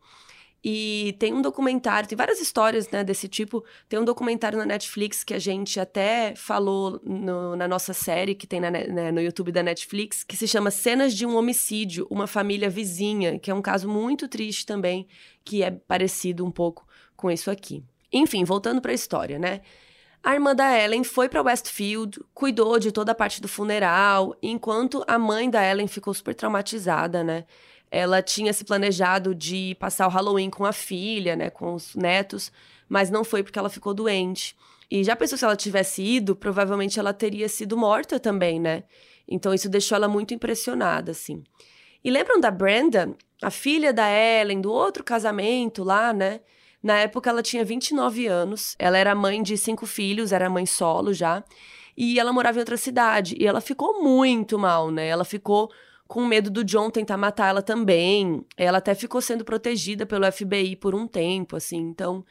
E tem um documentário, tem várias histórias né, desse tipo. Tem um documentário na Netflix que a gente até falou no, na nossa série, que tem na, né, no YouTube da Netflix, que se chama Cenas de um Homicídio, uma família vizinha, que é um caso muito triste também, que é parecido um pouco com isso aqui. Enfim, voltando para a história, né? A irmã da Ellen foi para Westfield, cuidou de toda a parte do funeral, enquanto a mãe da Ellen ficou super traumatizada, né? Ela tinha se planejado de passar o Halloween com a filha, né, com os netos, mas não foi porque ela ficou doente. E já pensou se ela tivesse ido, provavelmente ela teria sido morta também, né? Então isso deixou ela muito impressionada, assim. E lembram da Brenda, a filha da Ellen, do outro casamento lá, né? Na época ela tinha 29 anos, ela era mãe de cinco filhos, era mãe solo já, e ela morava em outra cidade. E ela ficou muito mal, né? Ela ficou com medo do John tentar matar ela também. Ela até ficou sendo protegida pelo FBI por um tempo, assim, então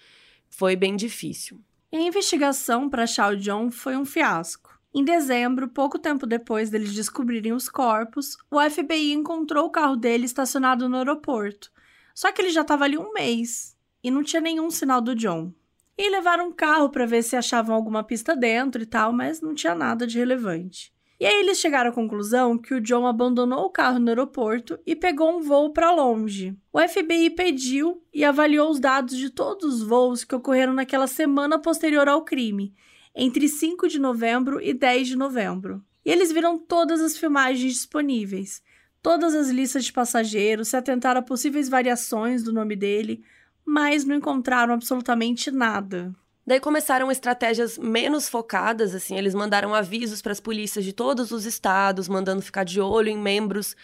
foi bem difícil. E a investigação para achar o John foi um fiasco. Em dezembro, pouco tempo depois deles descobrirem os corpos, o FBI encontrou o carro dele estacionado no aeroporto. Só que ele já estava ali um mês e não tinha nenhum sinal do John. E levaram um carro para ver se achavam alguma pista dentro e tal, mas não tinha nada de relevante. E aí eles chegaram à conclusão que o John abandonou o carro no aeroporto e pegou um voo para longe. O FBI pediu e avaliou os dados de todos os voos que ocorreram naquela semana posterior ao crime, entre 5 de novembro e 10 de novembro. E eles viram todas as filmagens disponíveis, todas as listas de passageiros, se atentaram a possíveis variações do nome dele, mas não encontraram absolutamente nada. Daí começaram estratégias menos focadas, assim, eles mandaram avisos para as polícias de todos os estados, mandando ficar de olho em membros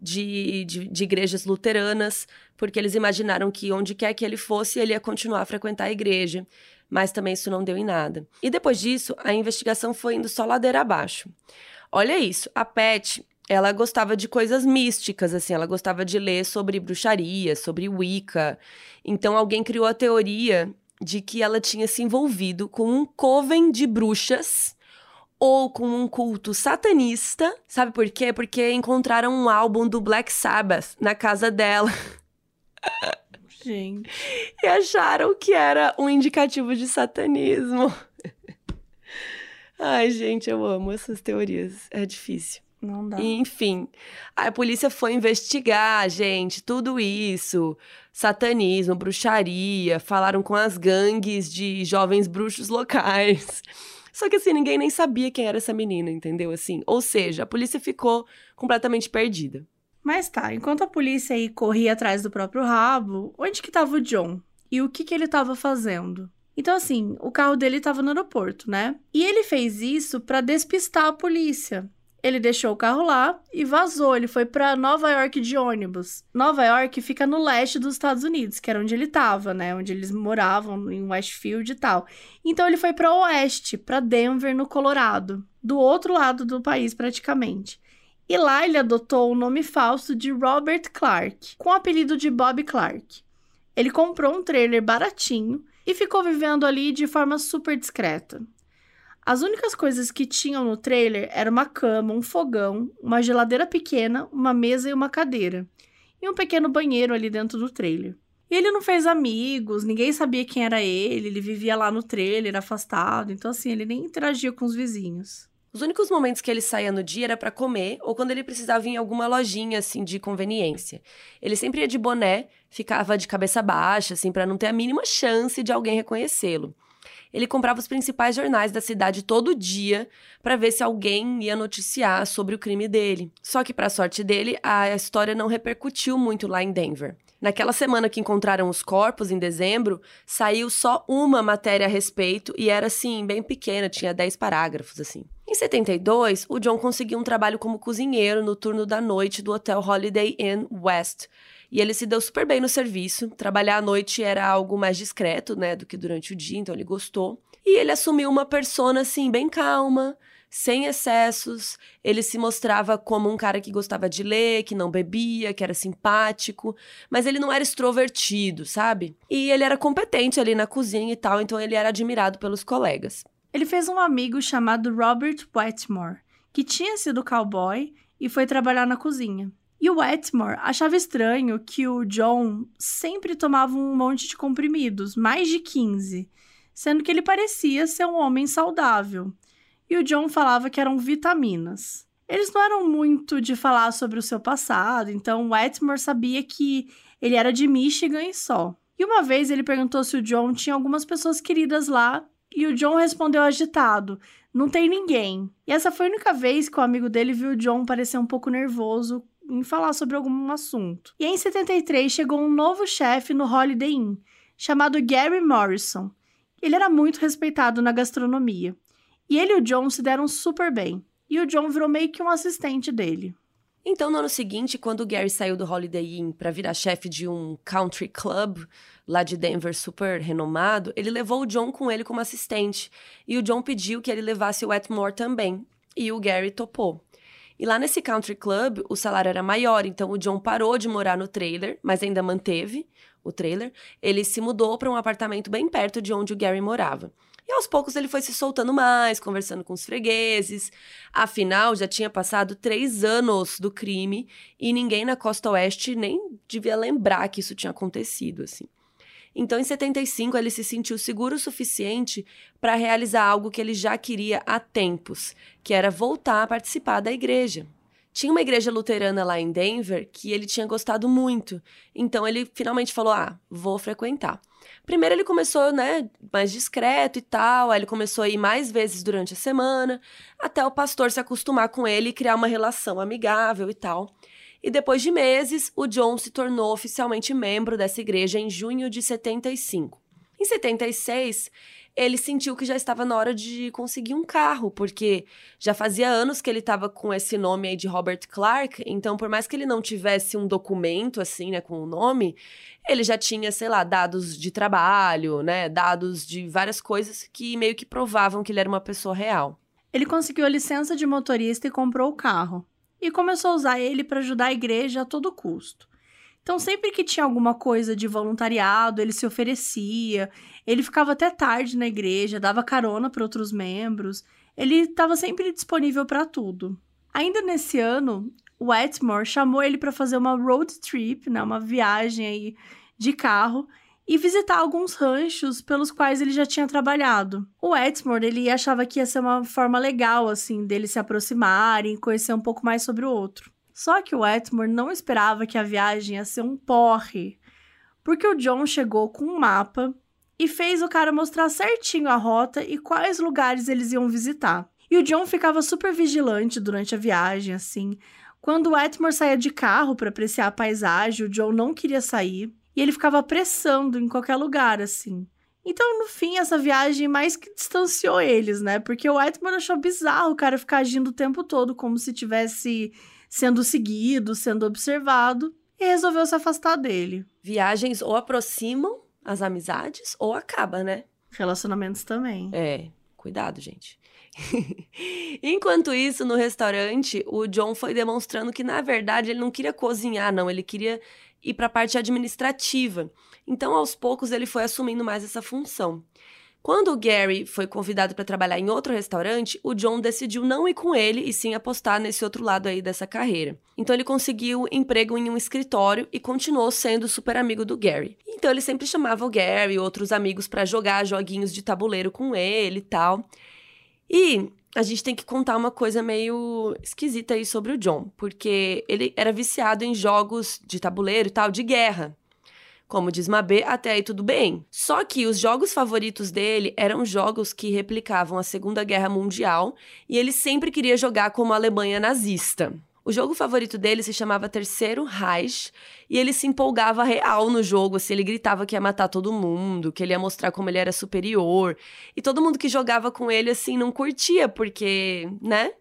de, de, de, igrejas luteranas, porque eles imaginaram que onde quer que ele fosse, ele ia continuar a frequentar a igreja. Mas também isso não deu em nada. E depois disso, a investigação foi indo só ladeira abaixo. Olha isso, a Pet, ela gostava de coisas místicas, assim, ela gostava de ler sobre bruxaria, sobre Wicca. Então alguém criou a teoria de que ela tinha se envolvido com um coven de bruxas ou com um culto satanista. Sabe por quê? Porque encontraram um álbum do Black Sabbath na casa dela. Gente. E acharam que era um indicativo de satanismo. Ai, gente, eu amo essas teorias. É difícil. Não dá. Enfim, a polícia foi investigar, gente, tudo isso. Satanismo, bruxaria, falaram com as gangues de jovens bruxos locais. Só que assim, ninguém nem sabia quem era essa menina, entendeu? Assim, ou seja, a polícia ficou completamente perdida. Mas tá, enquanto a polícia aí corria atrás do próprio rabo, onde que tava o John? E o que que ele tava fazendo? Então, assim, o carro dele estava no aeroporto, né? E ele fez isso para despistar a polícia. Ele deixou o carro lá e vazou. Ele foi para Nova York de ônibus. Nova York fica no leste dos Estados Unidos, que era onde ele estava, né? Onde eles moravam em Westfield e tal. Então ele foi para oeste, para Denver, no Colorado, do outro lado do país praticamente. E lá ele adotou o nome falso de Robert Clark, com o apelido de Bob Clark. Ele comprou um trailer baratinho e ficou vivendo ali de forma super discreta. As únicas coisas que tinham no trailer eram uma cama, um fogão, uma geladeira pequena, uma mesa e uma cadeira, e um pequeno banheiro ali dentro do trailer. E ele não fez amigos, ninguém sabia quem era ele, ele vivia lá no trailer, afastado, então assim, ele nem interagia com os vizinhos. Os únicos momentos que ele saía no dia era para comer ou quando ele precisava ir em alguma lojinha assim de conveniência. Ele sempre ia de boné, ficava de cabeça baixa assim para não ter a mínima chance de alguém reconhecê-lo. Ele comprava os principais jornais da cidade todo dia para ver se alguém ia noticiar sobre o crime dele. Só que para sorte dele, a história não repercutiu muito lá em Denver. Naquela semana que encontraram os corpos, em dezembro, saiu só uma matéria a respeito e era assim, bem pequena, tinha 10 parágrafos assim. Em 72, o John conseguiu um trabalho como cozinheiro no turno da noite do hotel Holiday Inn West. E ele se deu super bem no serviço. Trabalhar à noite era algo mais discreto, né, do que durante o dia, então ele gostou. E ele assumiu uma persona assim bem calma, sem excessos. Ele se mostrava como um cara que gostava de ler, que não bebia, que era simpático, mas ele não era extrovertido, sabe? E ele era competente ali na cozinha e tal, então ele era admirado pelos colegas. Ele fez um amigo chamado Robert Wetmore, que tinha sido cowboy e foi trabalhar na cozinha. E o Wetmore achava estranho que o John sempre tomava um monte de comprimidos, mais de 15, sendo que ele parecia ser um homem saudável e o John falava que eram vitaminas. Eles não eram muito de falar sobre o seu passado, então Wetmore sabia que ele era de Michigan e só. E uma vez ele perguntou se o John tinha algumas pessoas queridas lá e o John respondeu agitado: Não tem ninguém. E essa foi a única vez que o amigo dele viu o John parecer um pouco nervoso em falar sobre algum assunto. E em 73 chegou um novo chefe no Holiday Inn, chamado Gary Morrison. Ele era muito respeitado na gastronomia. E ele e o John se deram super bem. E o John virou meio que um assistente dele. Então, no ano seguinte, quando o Gary saiu do Holiday Inn para virar chefe de um country club lá de Denver super renomado, ele levou o John com ele como assistente. E o John pediu que ele levasse o Wetmore também. E o Gary topou. E lá nesse country club, o salário era maior, então o John parou de morar no trailer, mas ainda manteve o trailer. Ele se mudou para um apartamento bem perto de onde o Gary morava. E aos poucos ele foi se soltando mais, conversando com os fregueses. Afinal, já tinha passado três anos do crime e ninguém na costa oeste nem devia lembrar que isso tinha acontecido, assim. Então, em 75, ele se sentiu seguro o suficiente para realizar algo que ele já queria há tempos, que era voltar a participar da igreja. Tinha uma igreja luterana lá em Denver que ele tinha gostado muito, então ele finalmente falou: Ah, vou frequentar. Primeiro ele começou, né, mais discreto e tal, aí ele começou a ir mais vezes durante a semana, até o pastor se acostumar com ele e criar uma relação amigável e tal. E depois de meses, o John se tornou oficialmente membro dessa igreja em junho de 75. Em 76, ele sentiu que já estava na hora de conseguir um carro, porque já fazia anos que ele estava com esse nome aí de Robert Clark, então por mais que ele não tivesse um documento assim, né, com o nome, ele já tinha, sei lá, dados de trabalho, né, dados de várias coisas que meio que provavam que ele era uma pessoa real. Ele conseguiu a licença de motorista e comprou o carro. E começou a usar ele para ajudar a igreja a todo custo. Então, sempre que tinha alguma coisa de voluntariado, ele se oferecia, ele ficava até tarde na igreja, dava carona para outros membros, ele estava sempre disponível para tudo. Ainda nesse ano, o Wetmore chamou ele para fazer uma road trip, né, uma viagem aí de carro, e visitar alguns ranchos pelos quais ele já tinha trabalhado. O Wetmore, ele achava que ia ser uma forma legal, assim, dele se aproximarem, conhecer um pouco mais sobre o outro. Só que o Wetmore não esperava que a viagem ia ser um porre, porque o John chegou com um mapa e fez o cara mostrar certinho a rota e quais lugares eles iam visitar. E o John ficava super vigilante durante a viagem, assim. Quando o Wetmore saía de carro para apreciar a paisagem, o John não queria sair e ele ficava apressando em qualquer lugar, assim. Então, no fim, essa viagem mais que distanciou eles, né? Porque o Whiteman achou bizarro o cara ficar agindo o tempo todo como se tivesse sendo seguido, sendo observado, e resolveu se afastar dele. Viagens ou aproximam as amizades ou acaba, né? Relacionamentos também. É, cuidado, gente. Enquanto isso, no restaurante, o John foi demonstrando que, na verdade, ele não queria cozinhar, não. Ele queria ir para a parte administrativa. Então, aos poucos, ele foi assumindo mais essa função. Quando o Gary foi convidado para trabalhar em outro restaurante, o John decidiu não ir com ele e sim apostar nesse outro lado aí dessa carreira. Então ele conseguiu emprego em um escritório e continuou sendo super amigo do Gary. Então ele sempre chamava o Gary e outros amigos para jogar joguinhos de tabuleiro com ele e tal. E a gente tem que contar uma coisa meio esquisita aí sobre o John, porque ele era viciado em jogos de tabuleiro e tal, de guerra. Como diz Mabê, até aí tudo bem. Só que os jogos favoritos dele eram jogos que replicavam a Segunda Guerra Mundial e ele sempre queria jogar como a Alemanha nazista. O jogo favorito dele se chamava Terceiro Reich e ele se empolgava real no jogo, assim, ele gritava que ia matar todo mundo, que ele ia mostrar como ele era superior. E todo mundo que jogava com ele, assim, não curtia, porque, né?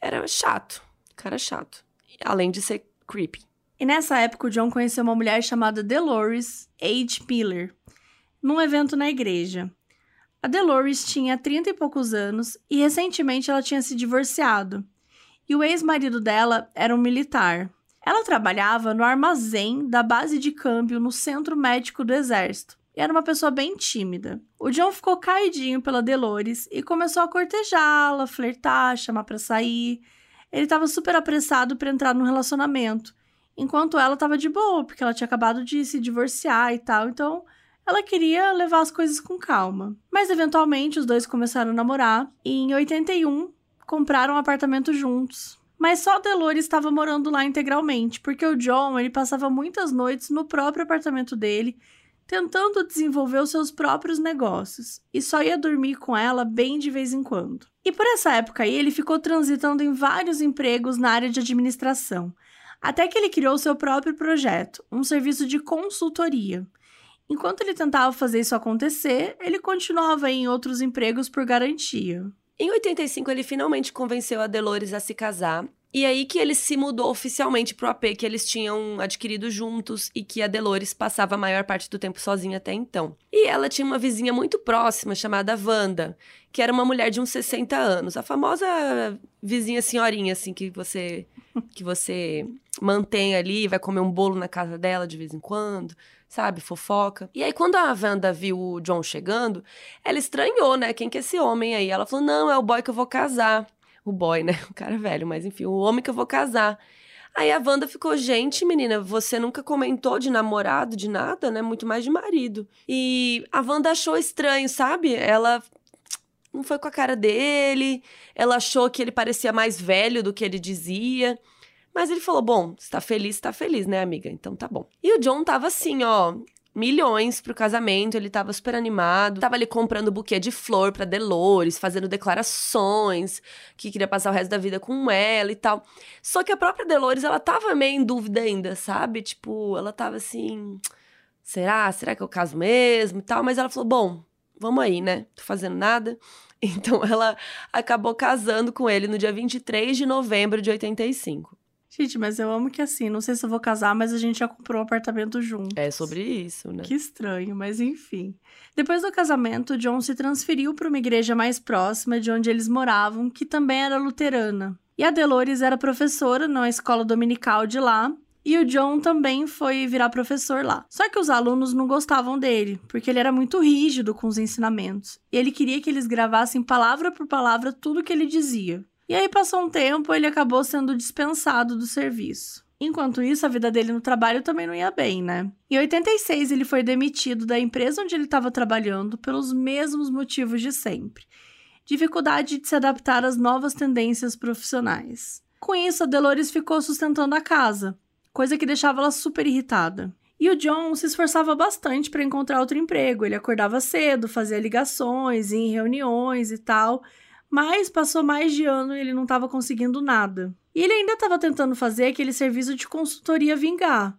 Era chato. Cara chato. Além de ser creepy. E nessa época, o John conheceu uma mulher chamada Dolores H. Miller, num evento na igreja. A Dolores tinha 30 e poucos anos e recentemente ela tinha se divorciado. E o ex-marido dela era um militar. Ela trabalhava no armazém da base de câmbio no centro médico do exército. E era uma pessoa bem tímida. O John ficou caidinho pela Dolores e começou a cortejá-la, flertar, chamar para sair. Ele estava super apressado para entrar no relacionamento enquanto ela estava de boa, porque ela tinha acabado de se divorciar e tal, então ela queria levar as coisas com calma. Mas eventualmente os dois começaram a namorar e em 81 compraram um apartamento juntos. Mas só Delores estava morando lá integralmente, porque o John ele passava muitas noites no próprio apartamento dele, tentando desenvolver os seus próprios negócios, e só ia dormir com ela bem de vez em quando. E por essa época aí, ele ficou transitando em vários empregos na área de administração, até que ele criou seu próprio projeto, um serviço de consultoria. Enquanto ele tentava fazer isso acontecer, ele continuava em outros empregos por garantia. Em 85, ele finalmente convenceu a Delores a se casar. E aí que ele se mudou oficialmente pro AP que eles tinham adquirido juntos e que a Delores passava a maior parte do tempo sozinha até então. E ela tinha uma vizinha muito próxima chamada Wanda, que era uma mulher de uns 60 anos, a famosa vizinha senhorinha assim que você que você mantém ali, vai comer um bolo na casa dela de vez em quando, sabe? Fofoca. E aí, quando a Wanda viu o John chegando, ela estranhou, né? Quem que é esse homem aí? Ela falou: não, é o boy que eu vou casar. O boy, né? O cara velho, mas enfim, o homem que eu vou casar. Aí a Wanda ficou, gente, menina, você nunca comentou de namorado, de nada, né? Muito mais de marido. E a Wanda achou estranho, sabe? Ela não foi com a cara dele, ela achou que ele parecia mais velho do que ele dizia. Mas ele falou: bom, está feliz, está feliz, né, amiga? Então tá bom. E o John tava assim, ó, milhões pro casamento, ele tava super animado, tava ali comprando buquê de flor pra Delores, fazendo declarações, que queria passar o resto da vida com ela e tal. Só que a própria Delores, ela tava meio em dúvida ainda, sabe? Tipo, ela tava assim, será? Será que eu caso mesmo e tal? Mas ela falou, bom, vamos aí, né? Tô fazendo nada. Então ela acabou casando com ele no dia 23 de novembro de 85. Gente, mas eu amo que assim, não sei se eu vou casar, mas a gente já comprou um apartamento junto. É sobre isso, né? Que estranho, mas enfim. Depois do casamento, John se transferiu para uma igreja mais próxima de onde eles moravam, que também era luterana. E a Delores era professora na escola dominical de lá, e o John também foi virar professor lá. Só que os alunos não gostavam dele, porque ele era muito rígido com os ensinamentos. E ele queria que eles gravassem palavra por palavra tudo que ele dizia. E aí passou um tempo, ele acabou sendo dispensado do serviço. Enquanto isso, a vida dele no trabalho também não ia bem, né? Em 86, ele foi demitido da empresa onde ele estava trabalhando pelos mesmos motivos de sempre: dificuldade de se adaptar às novas tendências profissionais. Com isso, a Dolores ficou sustentando a casa, coisa que deixava ela super irritada. E o John se esforçava bastante para encontrar outro emprego. Ele acordava cedo, fazia ligações, ia em reuniões e tal, mas passou mais de ano e ele não estava conseguindo nada. E ele ainda estava tentando fazer aquele serviço de consultoria vingar.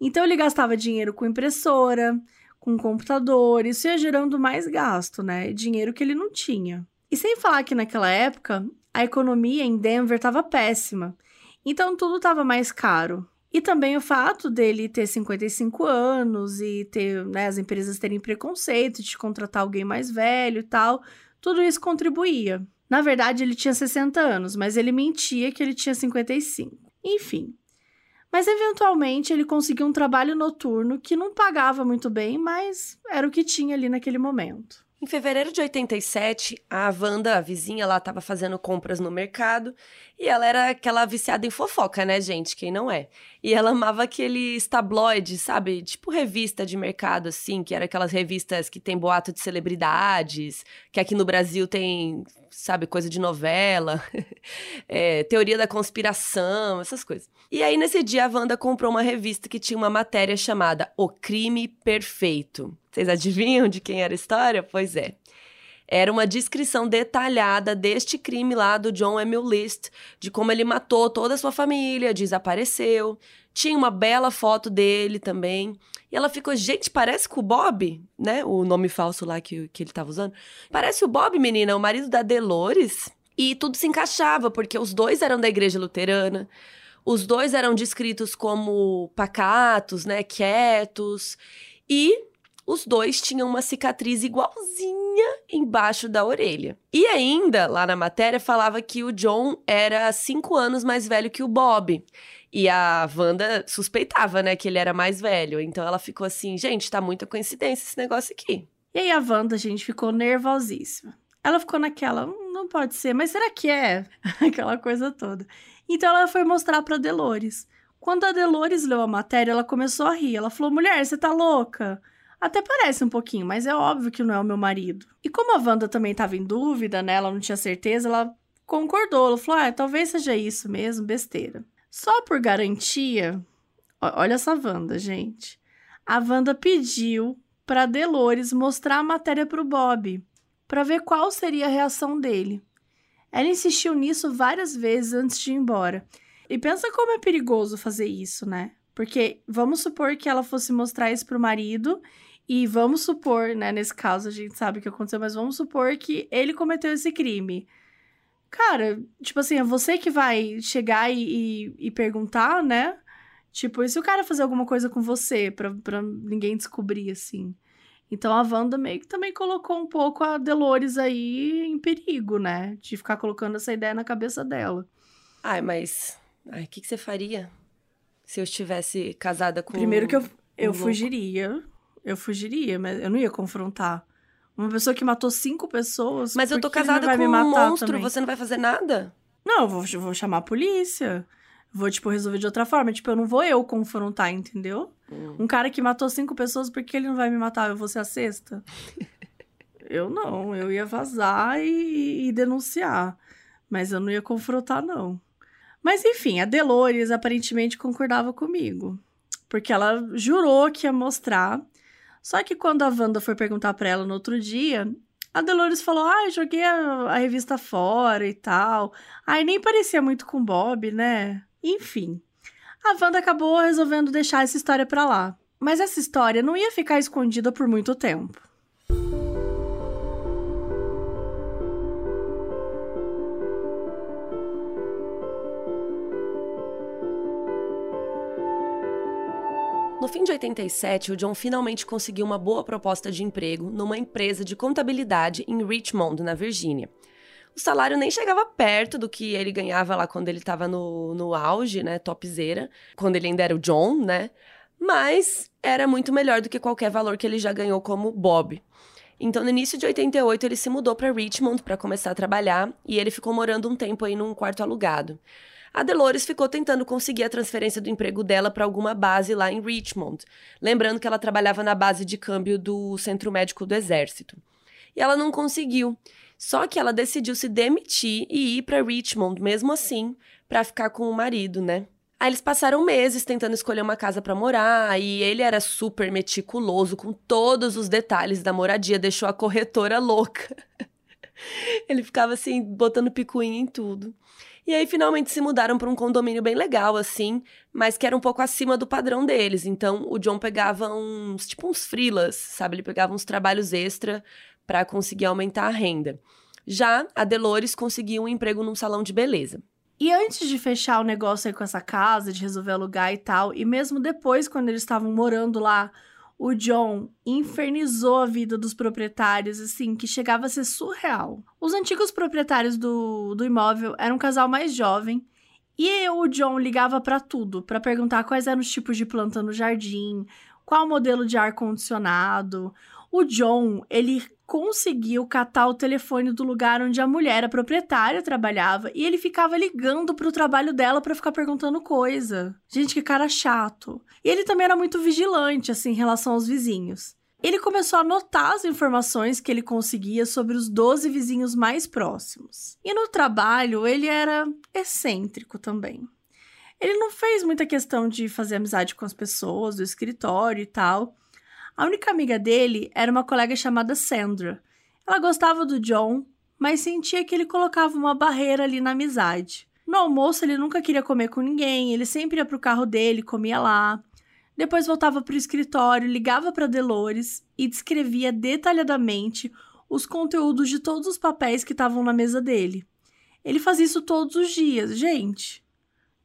Então ele gastava dinheiro com impressora, com computador, isso ia gerando mais gasto, né? Dinheiro que ele não tinha. E sem falar que naquela época a economia em Denver estava péssima, então tudo estava mais caro. E também o fato dele ter 55 anos e ter, né, as empresas terem preconceito de contratar alguém mais velho e tal, tudo isso contribuía. Na verdade, ele tinha 60 anos, mas ele mentia que ele tinha 55. Enfim. Mas eventualmente ele conseguiu um trabalho noturno que não pagava muito bem, mas era o que tinha ali naquele momento. Em fevereiro de 87, a Wanda, a vizinha, lá estava fazendo compras no mercado e ela era aquela viciada em fofoca, né, gente? Quem não é? E ela amava aqueles tabloides, sabe? Tipo revista de mercado, assim, que era aquelas revistas que tem boato de celebridades, que aqui no Brasil tem, sabe, coisa de novela, é, teoria da conspiração, essas coisas. E aí, nesse dia, a Wanda comprou uma revista que tinha uma matéria chamada O Crime Perfeito. Vocês adivinham de quem era a história? Pois é. Era uma descrição detalhada deste crime lá do John Emil List, de como ele matou toda a sua família, desapareceu. Tinha uma bela foto dele também. E ela ficou, gente, parece com o Bob, né? O nome falso lá que, que ele estava usando. Parece o Bob, menina, o marido da Dolores. E tudo se encaixava, porque os dois eram da igreja luterana. Os dois eram descritos como pacatos, né? Quietos. E os dois tinham uma cicatriz igualzinha embaixo da orelha. E ainda, lá na matéria, falava que o John era cinco anos mais velho que o Bob. E a Wanda suspeitava, né, que ele era mais velho. Então ela ficou assim, gente, tá muita coincidência esse negócio aqui. E aí a Wanda, gente, ficou nervosíssima. Ela ficou naquela, hum, não pode ser, mas será que é? Aquela coisa toda. Então ela foi mostrar para Delores. Quando a Delores leu a matéria, ela começou a rir. Ela falou: "Mulher, você tá louca?" Até parece um pouquinho, mas é óbvio que não é o meu marido. E como a Wanda também estava em dúvida, né? Ela não tinha certeza, ela concordou. Ela falou: ah, talvez seja isso mesmo, besteira. Só por garantia, olha essa Wanda, gente. A Wanda pediu para Delores mostrar a matéria para o Bob, para ver qual seria a reação dele. Ela insistiu nisso várias vezes antes de ir embora. E pensa como é perigoso fazer isso, né? Porque vamos supor que ela fosse mostrar isso pro marido e vamos supor, né, nesse caso a gente sabe o que aconteceu, mas vamos supor que ele cometeu esse crime. Cara, tipo assim, é você que vai chegar e, e, e perguntar, né? Tipo, e se o cara fazer alguma coisa com você pra, pra ninguém descobrir, assim? Então a Wanda meio que também colocou um pouco a Delores aí em perigo, né? De ficar colocando essa ideia na cabeça dela. Ai, mas. Ai, o que, que você faria se eu estivesse casada com. Primeiro que eu, eu um fugiria. Eu fugiria, mas eu não ia confrontar. Uma pessoa que matou cinco pessoas. Mas eu tô casada com um monstro, também? você não vai fazer nada? Não, eu vou, eu vou chamar a polícia. Vou, tipo, resolver de outra forma. Tipo, eu não vou eu confrontar, entendeu? Hum. Um cara que matou cinco pessoas, por que ele não vai me matar? Eu vou ser a sexta? eu não, eu ia vazar e, e denunciar. Mas eu não ia confrontar, não. Mas enfim, a Delores aparentemente concordava comigo. Porque ela jurou que ia mostrar só que quando a Wanda foi perguntar para ela no outro dia, a Dolores falou: Ah, joguei a, a, revista fora e tal. Aí nem parecia muito com Bob, né? Enfim. A Wanda acabou resolvendo deixar essa história pra lá. Mas essa história não ia ficar escondida por muito tempo. No fim de 87, o John finalmente conseguiu uma boa proposta de emprego numa empresa de contabilidade em Richmond, na Virgínia. O salário nem chegava perto do que ele ganhava lá quando ele estava no, no auge, né, topzera, quando ele ainda era o John, né? Mas era muito melhor do que qualquer valor que ele já ganhou como Bob. Então, no início de 88, ele se mudou para Richmond para começar a trabalhar e ele ficou morando um tempo aí num quarto alugado. A Delores ficou tentando conseguir a transferência do emprego dela para alguma base lá em Richmond, lembrando que ela trabalhava na base de câmbio do Centro Médico do Exército. E ela não conseguiu. Só que ela decidiu se demitir e ir para Richmond, mesmo assim, para ficar com o marido, né? Aí eles passaram meses tentando escolher uma casa para morar, e ele era super meticuloso com todos os detalhes da moradia, deixou a corretora louca. ele ficava assim, botando picuinha em tudo. E aí finalmente se mudaram para um condomínio bem legal assim, mas que era um pouco acima do padrão deles. Então o John pegava uns, tipo uns frilas, sabe? Ele pegava uns trabalhos extra para conseguir aumentar a renda. Já a Delores conseguiu um emprego num salão de beleza. E antes de fechar o negócio aí com essa casa, de resolver alugar e tal, e mesmo depois, quando eles estavam morando lá, o John infernizou a vida dos proprietários, assim, que chegava a ser surreal. Os antigos proprietários do, do imóvel eram um casal mais jovem, e o John ligava para tudo, para perguntar quais eram os tipos de planta no jardim, qual modelo de ar condicionado. O John, ele conseguiu catar o telefone do lugar onde a mulher, a proprietária, trabalhava e ele ficava ligando pro trabalho dela para ficar perguntando coisa. Gente, que cara chato. E ele também era muito vigilante, assim, em relação aos vizinhos. Ele começou a anotar as informações que ele conseguia sobre os 12 vizinhos mais próximos. E no trabalho, ele era excêntrico também. Ele não fez muita questão de fazer amizade com as pessoas do escritório e tal. A única amiga dele era uma colega chamada Sandra. Ela gostava do John, mas sentia que ele colocava uma barreira ali na amizade. No almoço, ele nunca queria comer com ninguém, ele sempre ia pro carro dele, comia lá. Depois voltava pro escritório, ligava para Delores e descrevia detalhadamente os conteúdos de todos os papéis que estavam na mesa dele. Ele fazia isso todos os dias, gente.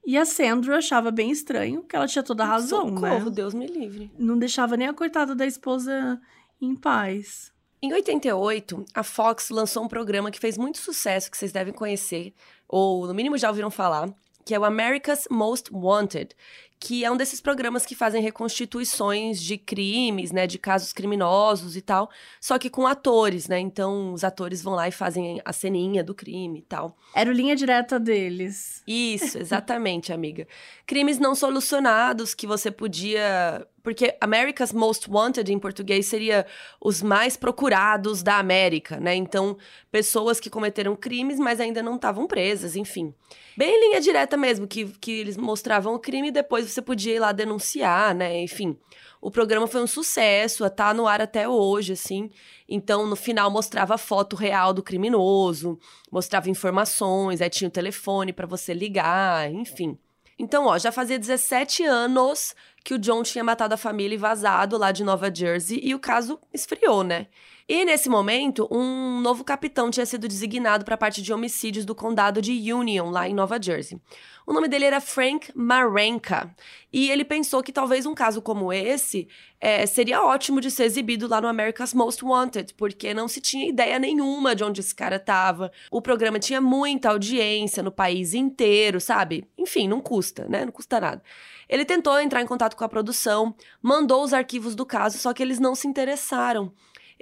E a Sandra achava bem estranho, que ela tinha toda a razão, Socorro, né? Deus me livre. Não deixava nem a coitada da esposa em paz. Em 88, a Fox lançou um programa que fez muito sucesso, que vocês devem conhecer, ou no mínimo já ouviram falar, que é o America's Most Wanted, que é um desses programas que fazem reconstituições de crimes, né, de casos criminosos e tal, só que com atores, né? Então os atores vão lá e fazem a ceninha do crime e tal. Era o linha direta deles. Isso, exatamente, amiga. Crimes não solucionados que você podia porque America's Most Wanted em português seria os mais procurados da América, né? Então, pessoas que cometeram crimes, mas ainda não estavam presas, enfim. Bem linha direta mesmo, que, que eles mostravam o crime e depois você podia ir lá denunciar, né? Enfim. O programa foi um sucesso, tá no ar até hoje, assim. Então, no final, mostrava a foto real do criminoso, mostrava informações, aí tinha o telefone para você ligar, enfim. Então, ó, já fazia 17 anos que o John tinha matado a família e vazado lá de Nova Jersey e o caso esfriou, né? E nesse momento, um novo capitão tinha sido designado para a parte de homicídios do condado de Union, lá em Nova Jersey. O nome dele era Frank Marenka. E ele pensou que talvez um caso como esse é, seria ótimo de ser exibido lá no America's Most Wanted, porque não se tinha ideia nenhuma de onde esse cara estava. O programa tinha muita audiência no país inteiro, sabe? Enfim, não custa, né? Não custa nada. Ele tentou entrar em contato com a produção, mandou os arquivos do caso, só que eles não se interessaram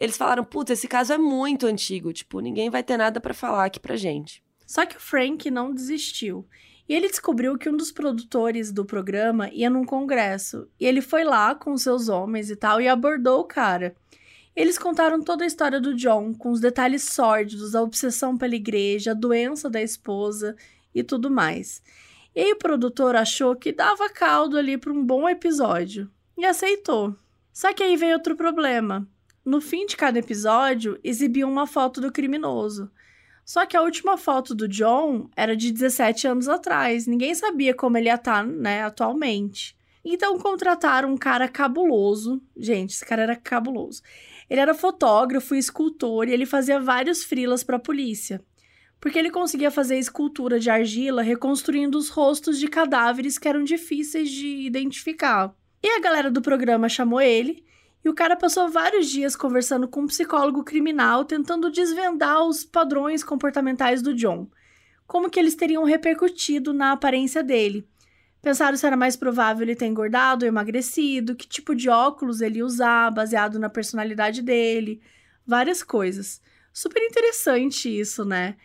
eles falaram: putz, esse caso é muito antigo, tipo, ninguém vai ter nada para falar aqui pra gente. Só que o Frank não desistiu. E ele descobriu que um dos produtores do programa ia num congresso. E ele foi lá com seus homens e tal e abordou o cara. Eles contaram toda a história do John, com os detalhes sórdidos, a obsessão pela igreja, a doença da esposa e tudo mais. E aí o produtor achou que dava caldo ali para um bom episódio e aceitou. Só que aí veio outro problema. No fim de cada episódio, exibiam uma foto do criminoso. Só que a última foto do John era de 17 anos atrás. Ninguém sabia como ele ia estar, tá, né, atualmente. Então contrataram um cara cabuloso. Gente, esse cara era cabuloso. Ele era fotógrafo e escultor e ele fazia vários frilas para a polícia. Porque ele conseguia fazer escultura de argila reconstruindo os rostos de cadáveres que eram difíceis de identificar. E a galera do programa chamou ele e o cara passou vários dias conversando com um psicólogo criminal, tentando desvendar os padrões comportamentais do John. Como que eles teriam repercutido na aparência dele. Pensaram se era mais provável ele ter engordado ou emagrecido, que tipo de óculos ele usar, baseado na personalidade dele, várias coisas. Super interessante isso, né?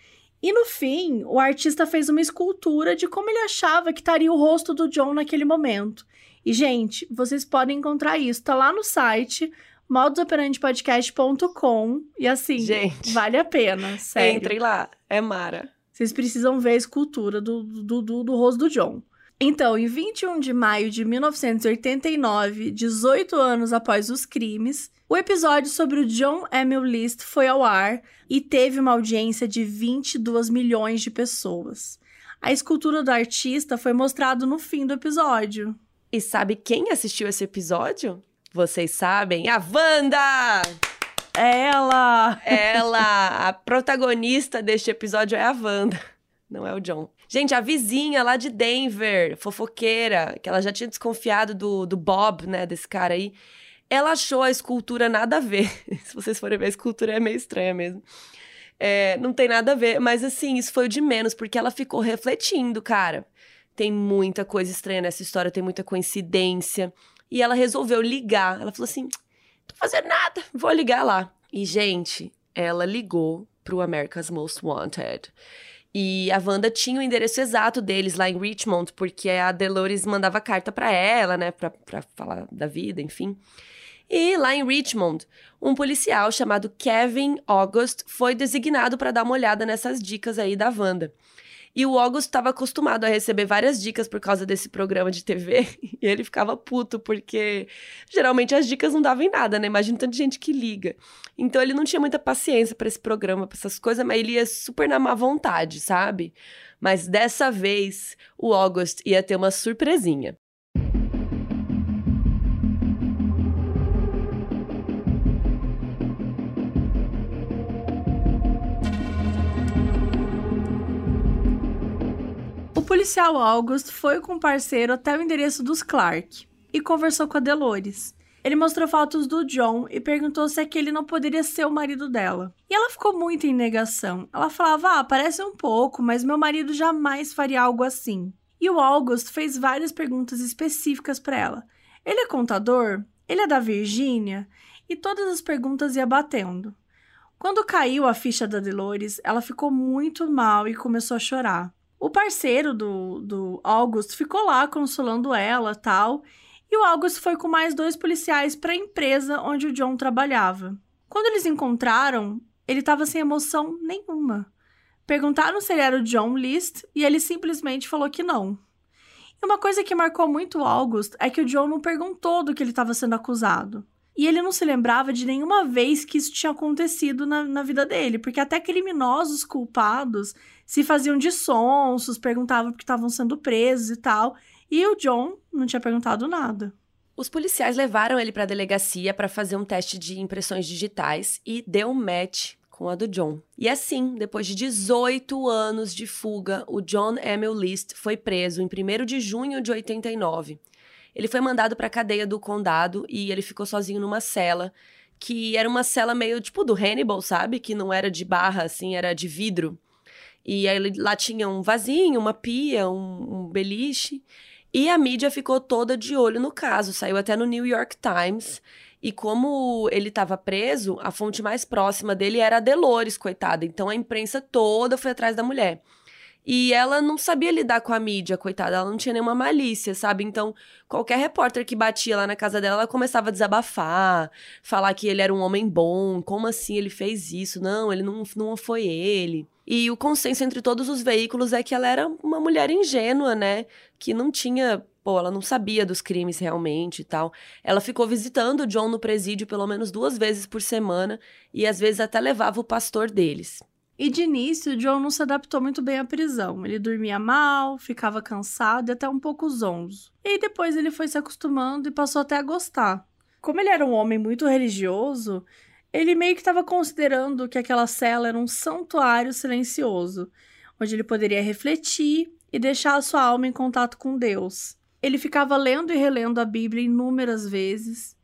E no fim, o artista fez uma escultura de como ele achava que estaria o rosto do John naquele momento. E, gente, vocês podem encontrar isso. Tá lá no site modusoperandipodcast.com e assim, gente, vale a pena, sério. Entrem lá, é Mara. Vocês precisam ver a escultura do, do, do, do rosto do John. Então, em 21 de maio de 1989, 18 anos após os crimes, o episódio sobre o John Emil List foi ao ar e teve uma audiência de 22 milhões de pessoas. A escultura do artista foi mostrado no fim do episódio. E sabe quem assistiu esse episódio? Vocês sabem? A Wanda! Ela! Ela! A protagonista deste episódio é a Wanda, não é o John. Gente, a vizinha lá de Denver, fofoqueira, que ela já tinha desconfiado do, do Bob, né, desse cara aí. Ela achou a escultura nada a ver. Se vocês forem ver, a escultura é meio estranha mesmo. É, não tem nada a ver, mas assim, isso foi o de menos, porque ela ficou refletindo, cara. Tem muita coisa estranha nessa história, tem muita coincidência. E ela resolveu ligar. Ela falou assim: tô fazendo nada, vou ligar lá. E, gente, ela ligou pro America's Most Wanted. E a Wanda tinha o endereço exato deles lá em Richmond, porque a Dolores mandava carta para ela, né, pra, pra falar da vida, enfim. E lá em Richmond, um policial chamado Kevin August foi designado para dar uma olhada nessas dicas aí da Wanda. E o August estava acostumado a receber várias dicas por causa desse programa de TV. E ele ficava puto, porque geralmente as dicas não davam em nada, né? Imagina tanta gente que liga. Então ele não tinha muita paciência para esse programa, para essas coisas, mas ele ia super na má vontade, sabe? Mas dessa vez, o August ia ter uma surpresinha. Policial August foi com o parceiro até o endereço dos Clark e conversou com a Delores. Ele mostrou fotos do John e perguntou se aquele não poderia ser o marido dela. E ela ficou muito em negação. Ela falava: Ah, parece um pouco, mas meu marido jamais faria algo assim. E o August fez várias perguntas específicas para ela. Ele é contador? Ele é da Virgínia? E todas as perguntas ia batendo. Quando caiu a ficha da Delores, ela ficou muito mal e começou a chorar. O parceiro do, do August ficou lá consolando ela tal. E o August foi com mais dois policiais para a empresa onde o John trabalhava. Quando eles encontraram, ele estava sem emoção nenhuma. Perguntaram se ele era o John List e ele simplesmente falou que não. E uma coisa que marcou muito o August é que o John não perguntou do que ele estava sendo acusado. E ele não se lembrava de nenhuma vez que isso tinha acontecido na, na vida dele, porque até criminosos culpados se faziam de sonsos, perguntavam porque estavam sendo presos e tal. E o John não tinha perguntado nada. Os policiais levaram ele para a delegacia para fazer um teste de impressões digitais e deu um match com a do John. E assim, depois de 18 anos de fuga, o John Emil List foi preso em 1 de junho de 89. Ele foi mandado para a cadeia do condado e ele ficou sozinho numa cela, que era uma cela meio tipo do Hannibal, sabe? Que não era de barra, assim, era de vidro. E aí lá tinha um vasinho, uma pia, um, um beliche. E a mídia ficou toda de olho no caso, saiu até no New York Times. E como ele estava preso, a fonte mais próxima dele era a Delores, coitada. Então a imprensa toda foi atrás da mulher. E ela não sabia lidar com a mídia, coitada. Ela não tinha nenhuma malícia, sabe? Então, qualquer repórter que batia lá na casa dela, ela começava a desabafar, falar que ele era um homem bom, como assim ele fez isso? Não, ele não, não foi ele. E o consenso entre todos os veículos é que ela era uma mulher ingênua, né? Que não tinha pô, ela não sabia dos crimes realmente e tal. Ela ficou visitando o John no presídio pelo menos duas vezes por semana e às vezes até levava o pastor deles. E de início, John não se adaptou muito bem à prisão. Ele dormia mal, ficava cansado e até um pouco zonzo. E depois ele foi se acostumando e passou até a gostar. Como ele era um homem muito religioso, ele meio que estava considerando que aquela cela era um santuário silencioso, onde ele poderia refletir e deixar a sua alma em contato com Deus. Ele ficava lendo e relendo a Bíblia inúmeras vezes,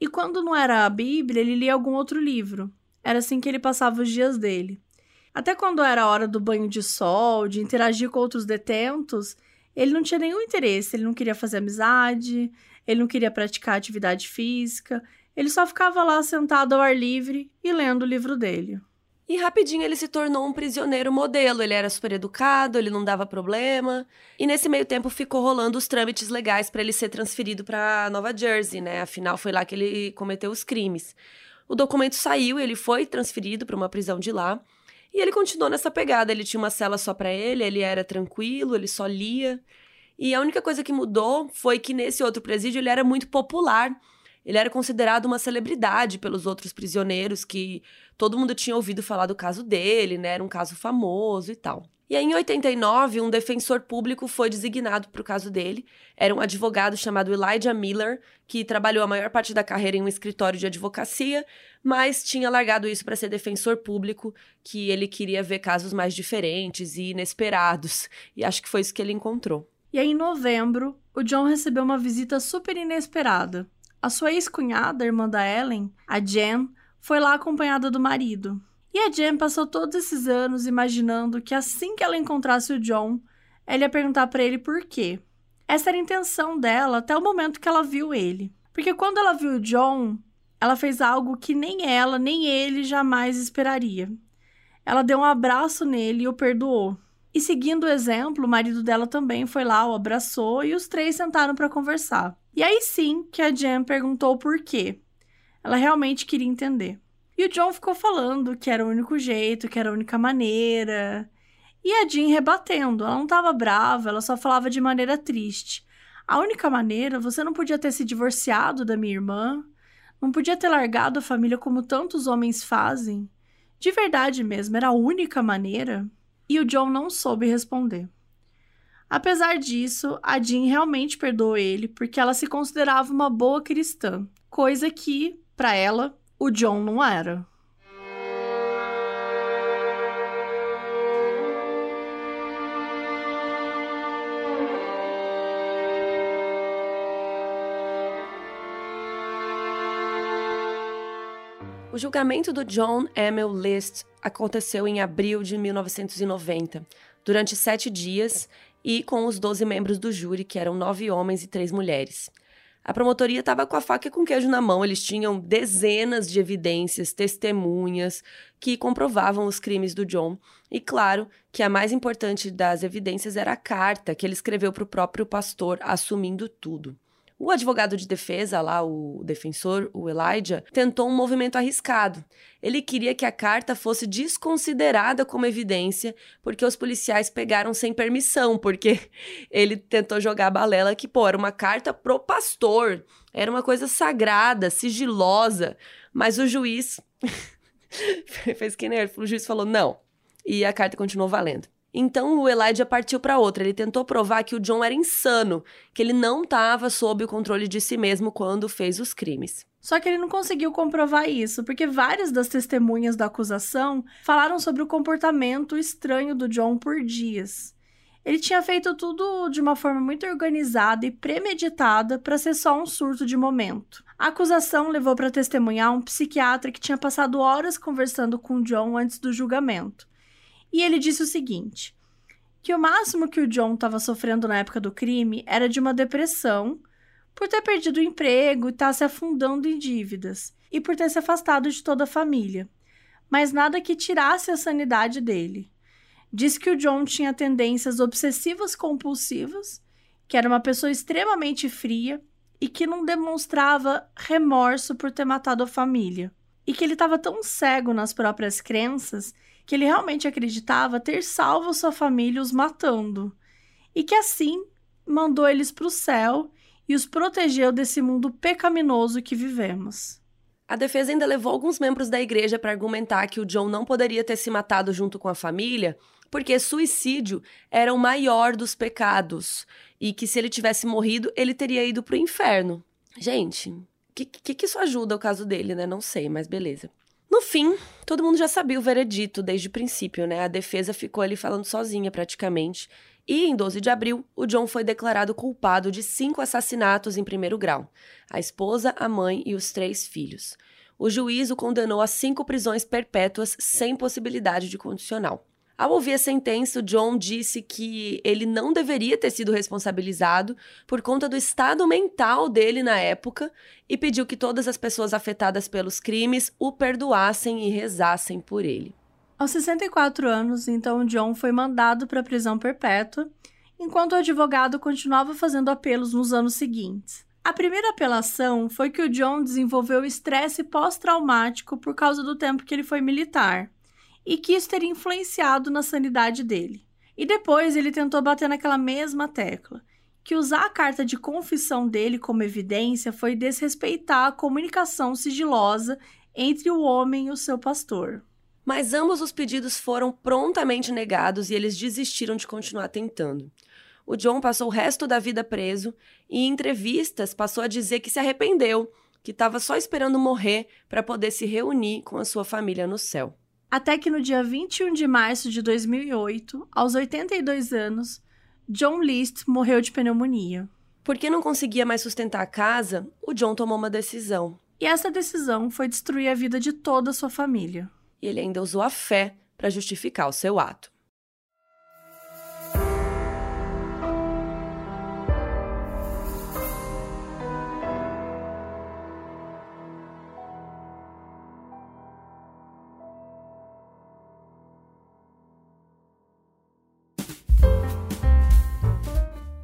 e quando não era a Bíblia, ele lia algum outro livro. Era assim que ele passava os dias dele. Até quando era a hora do banho de sol, de interagir com outros detentos, ele não tinha nenhum interesse, ele não queria fazer amizade, ele não queria praticar atividade física, ele só ficava lá sentado ao ar livre e lendo o livro dele. E rapidinho ele se tornou um prisioneiro modelo. Ele era super educado, ele não dava problema. E nesse meio tempo ficou rolando os trâmites legais para ele ser transferido para Nova Jersey, né? Afinal, foi lá que ele cometeu os crimes. O documento saiu, ele foi transferido para uma prisão de lá. E ele continuou nessa pegada. Ele tinha uma cela só para ele, ele era tranquilo, ele só lia. E a única coisa que mudou foi que nesse outro presídio ele era muito popular. Ele era considerado uma celebridade pelos outros prisioneiros, que todo mundo tinha ouvido falar do caso dele, né? Era um caso famoso e tal. E aí, em 89, um defensor público foi designado para o caso dele. Era um advogado chamado Elijah Miller, que trabalhou a maior parte da carreira em um escritório de advocacia, mas tinha largado isso para ser defensor público, que ele queria ver casos mais diferentes e inesperados. E acho que foi isso que ele encontrou. E aí, em novembro, o John recebeu uma visita super inesperada. A sua ex-cunhada, irmã da Ellen, a Jen, foi lá acompanhada do marido. E a Jen passou todos esses anos imaginando que assim que ela encontrasse o John, ela ia perguntar para ele por quê. Essa era a intenção dela até o momento que ela viu ele. Porque quando ela viu o John, ela fez algo que nem ela, nem ele jamais esperaria. Ela deu um abraço nele e o perdoou. E seguindo o exemplo, o marido dela também foi lá, o abraçou e os três sentaram para conversar. E aí sim que a Jen perguntou por quê. Ela realmente queria entender. E o John ficou falando que era o único jeito, que era a única maneira. E a Jean rebatendo. Ela não estava brava, ela só falava de maneira triste. A única maneira, você não podia ter se divorciado da minha irmã, não podia ter largado a família como tantos homens fazem. De verdade mesmo, era a única maneira? E o John não soube responder. Apesar disso, a Jean realmente perdoou ele porque ela se considerava uma boa cristã, coisa que, para ela, o John não era. O julgamento do John Emil List aconteceu em abril de 1990, durante sete dias e com os doze membros do júri, que eram nove homens e três mulheres. A promotoria estava com a faca e com queijo na mão. Eles tinham dezenas de evidências, testemunhas que comprovavam os crimes do John. E claro que a mais importante das evidências era a carta que ele escreveu para o próprio pastor, assumindo tudo. O advogado de defesa, lá, o defensor, o Elijah, tentou um movimento arriscado. Ele queria que a carta fosse desconsiderada como evidência, porque os policiais pegaram sem permissão, porque ele tentou jogar a balela que, pô, era uma carta pro pastor, era uma coisa sagrada, sigilosa, mas o juiz fez que nem o juiz falou não, e a carta continuou valendo. Então o Elijah partiu para outra. Ele tentou provar que o John era insano, que ele não estava sob o controle de si mesmo quando fez os crimes. Só que ele não conseguiu comprovar isso, porque várias das testemunhas da acusação falaram sobre o comportamento estranho do John por dias. Ele tinha feito tudo de uma forma muito organizada e premeditada para ser só um surto de momento. A acusação levou para testemunhar um psiquiatra que tinha passado horas conversando com John antes do julgamento. E ele disse o seguinte: que o máximo que o John estava sofrendo na época do crime era de uma depressão por ter perdido o emprego e estar tá se afundando em dívidas, e por ter se afastado de toda a família. Mas nada que tirasse a sanidade dele. Disse que o John tinha tendências obsessivas compulsivas, que era uma pessoa extremamente fria e que não demonstrava remorso por ter matado a família. E que ele estava tão cego nas próprias crenças que ele realmente acreditava ter salvo sua família os matando, e que assim mandou eles para o céu e os protegeu desse mundo pecaminoso que vivemos. A defesa ainda levou alguns membros da igreja para argumentar que o John não poderia ter se matado junto com a família, porque suicídio era o maior dos pecados e que se ele tivesse morrido, ele teria ido para o inferno. Gente, o que, que, que isso ajuda o caso dele, né? Não sei, mas beleza. No fim, todo mundo já sabia o veredito desde o princípio, né? A defesa ficou ali falando sozinha praticamente. E em 12 de abril, o John foi declarado culpado de cinco assassinatos em primeiro grau: a esposa, a mãe e os três filhos. O juiz o condenou a cinco prisões perpétuas sem possibilidade de condicional. Ao ouvir a sentença, o John disse que ele não deveria ter sido responsabilizado por conta do estado mental dele na época e pediu que todas as pessoas afetadas pelos crimes o perdoassem e rezassem por ele. Aos 64 anos, então, John foi mandado para a prisão perpétua, enquanto o advogado continuava fazendo apelos nos anos seguintes. A primeira apelação foi que o John desenvolveu estresse pós-traumático por causa do tempo que ele foi militar e que isso teria influenciado na sanidade dele. E depois ele tentou bater naquela mesma tecla, que usar a carta de confissão dele como evidência foi desrespeitar a comunicação sigilosa entre o homem e o seu pastor. Mas ambos os pedidos foram prontamente negados e eles desistiram de continuar tentando. O John passou o resto da vida preso e, em entrevistas, passou a dizer que se arrependeu, que estava só esperando morrer para poder se reunir com a sua família no céu. Até que no dia 21 de março de 2008, aos 82 anos, John List morreu de pneumonia. Porque não conseguia mais sustentar a casa, o John tomou uma decisão. E essa decisão foi destruir a vida de toda a sua família. E ele ainda usou a fé para justificar o seu ato.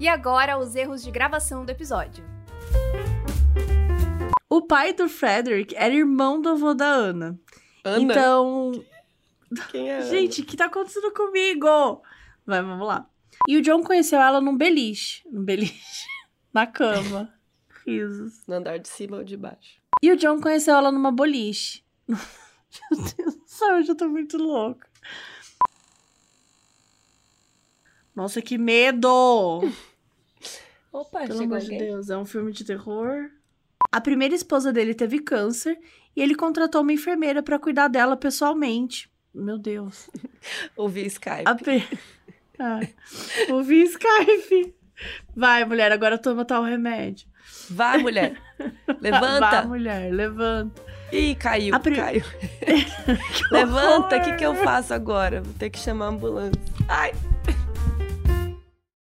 E agora, os erros de gravação do episódio. O pai do Frederick era irmão do avô da Ana. Ana? Então. Quem é Gente, o que tá acontecendo comigo? Vai, vamos lá. E o John conheceu ela num beliche. Num beliche. Na cama. Risos. No andar de cima ou de baixo? E o John conheceu ela numa boliche. Meu Deus do céu, eu já tô muito louca. Nossa, que medo! Opa, Pelo amor de. Deus, é um filme de terror. A primeira esposa dele teve câncer e ele contratou uma enfermeira pra cuidar dela pessoalmente. Meu Deus. Ouvi Skype. A pe... ah, ouvi Skype. Vai, mulher, agora toma tal remédio. Vai, mulher. Vai, Levanta. mulher, levanta. Ih, caiu, A pri- caiu. Que Levanta, o que, que eu faço agora? Vou ter que chamar a ambulância. Ai,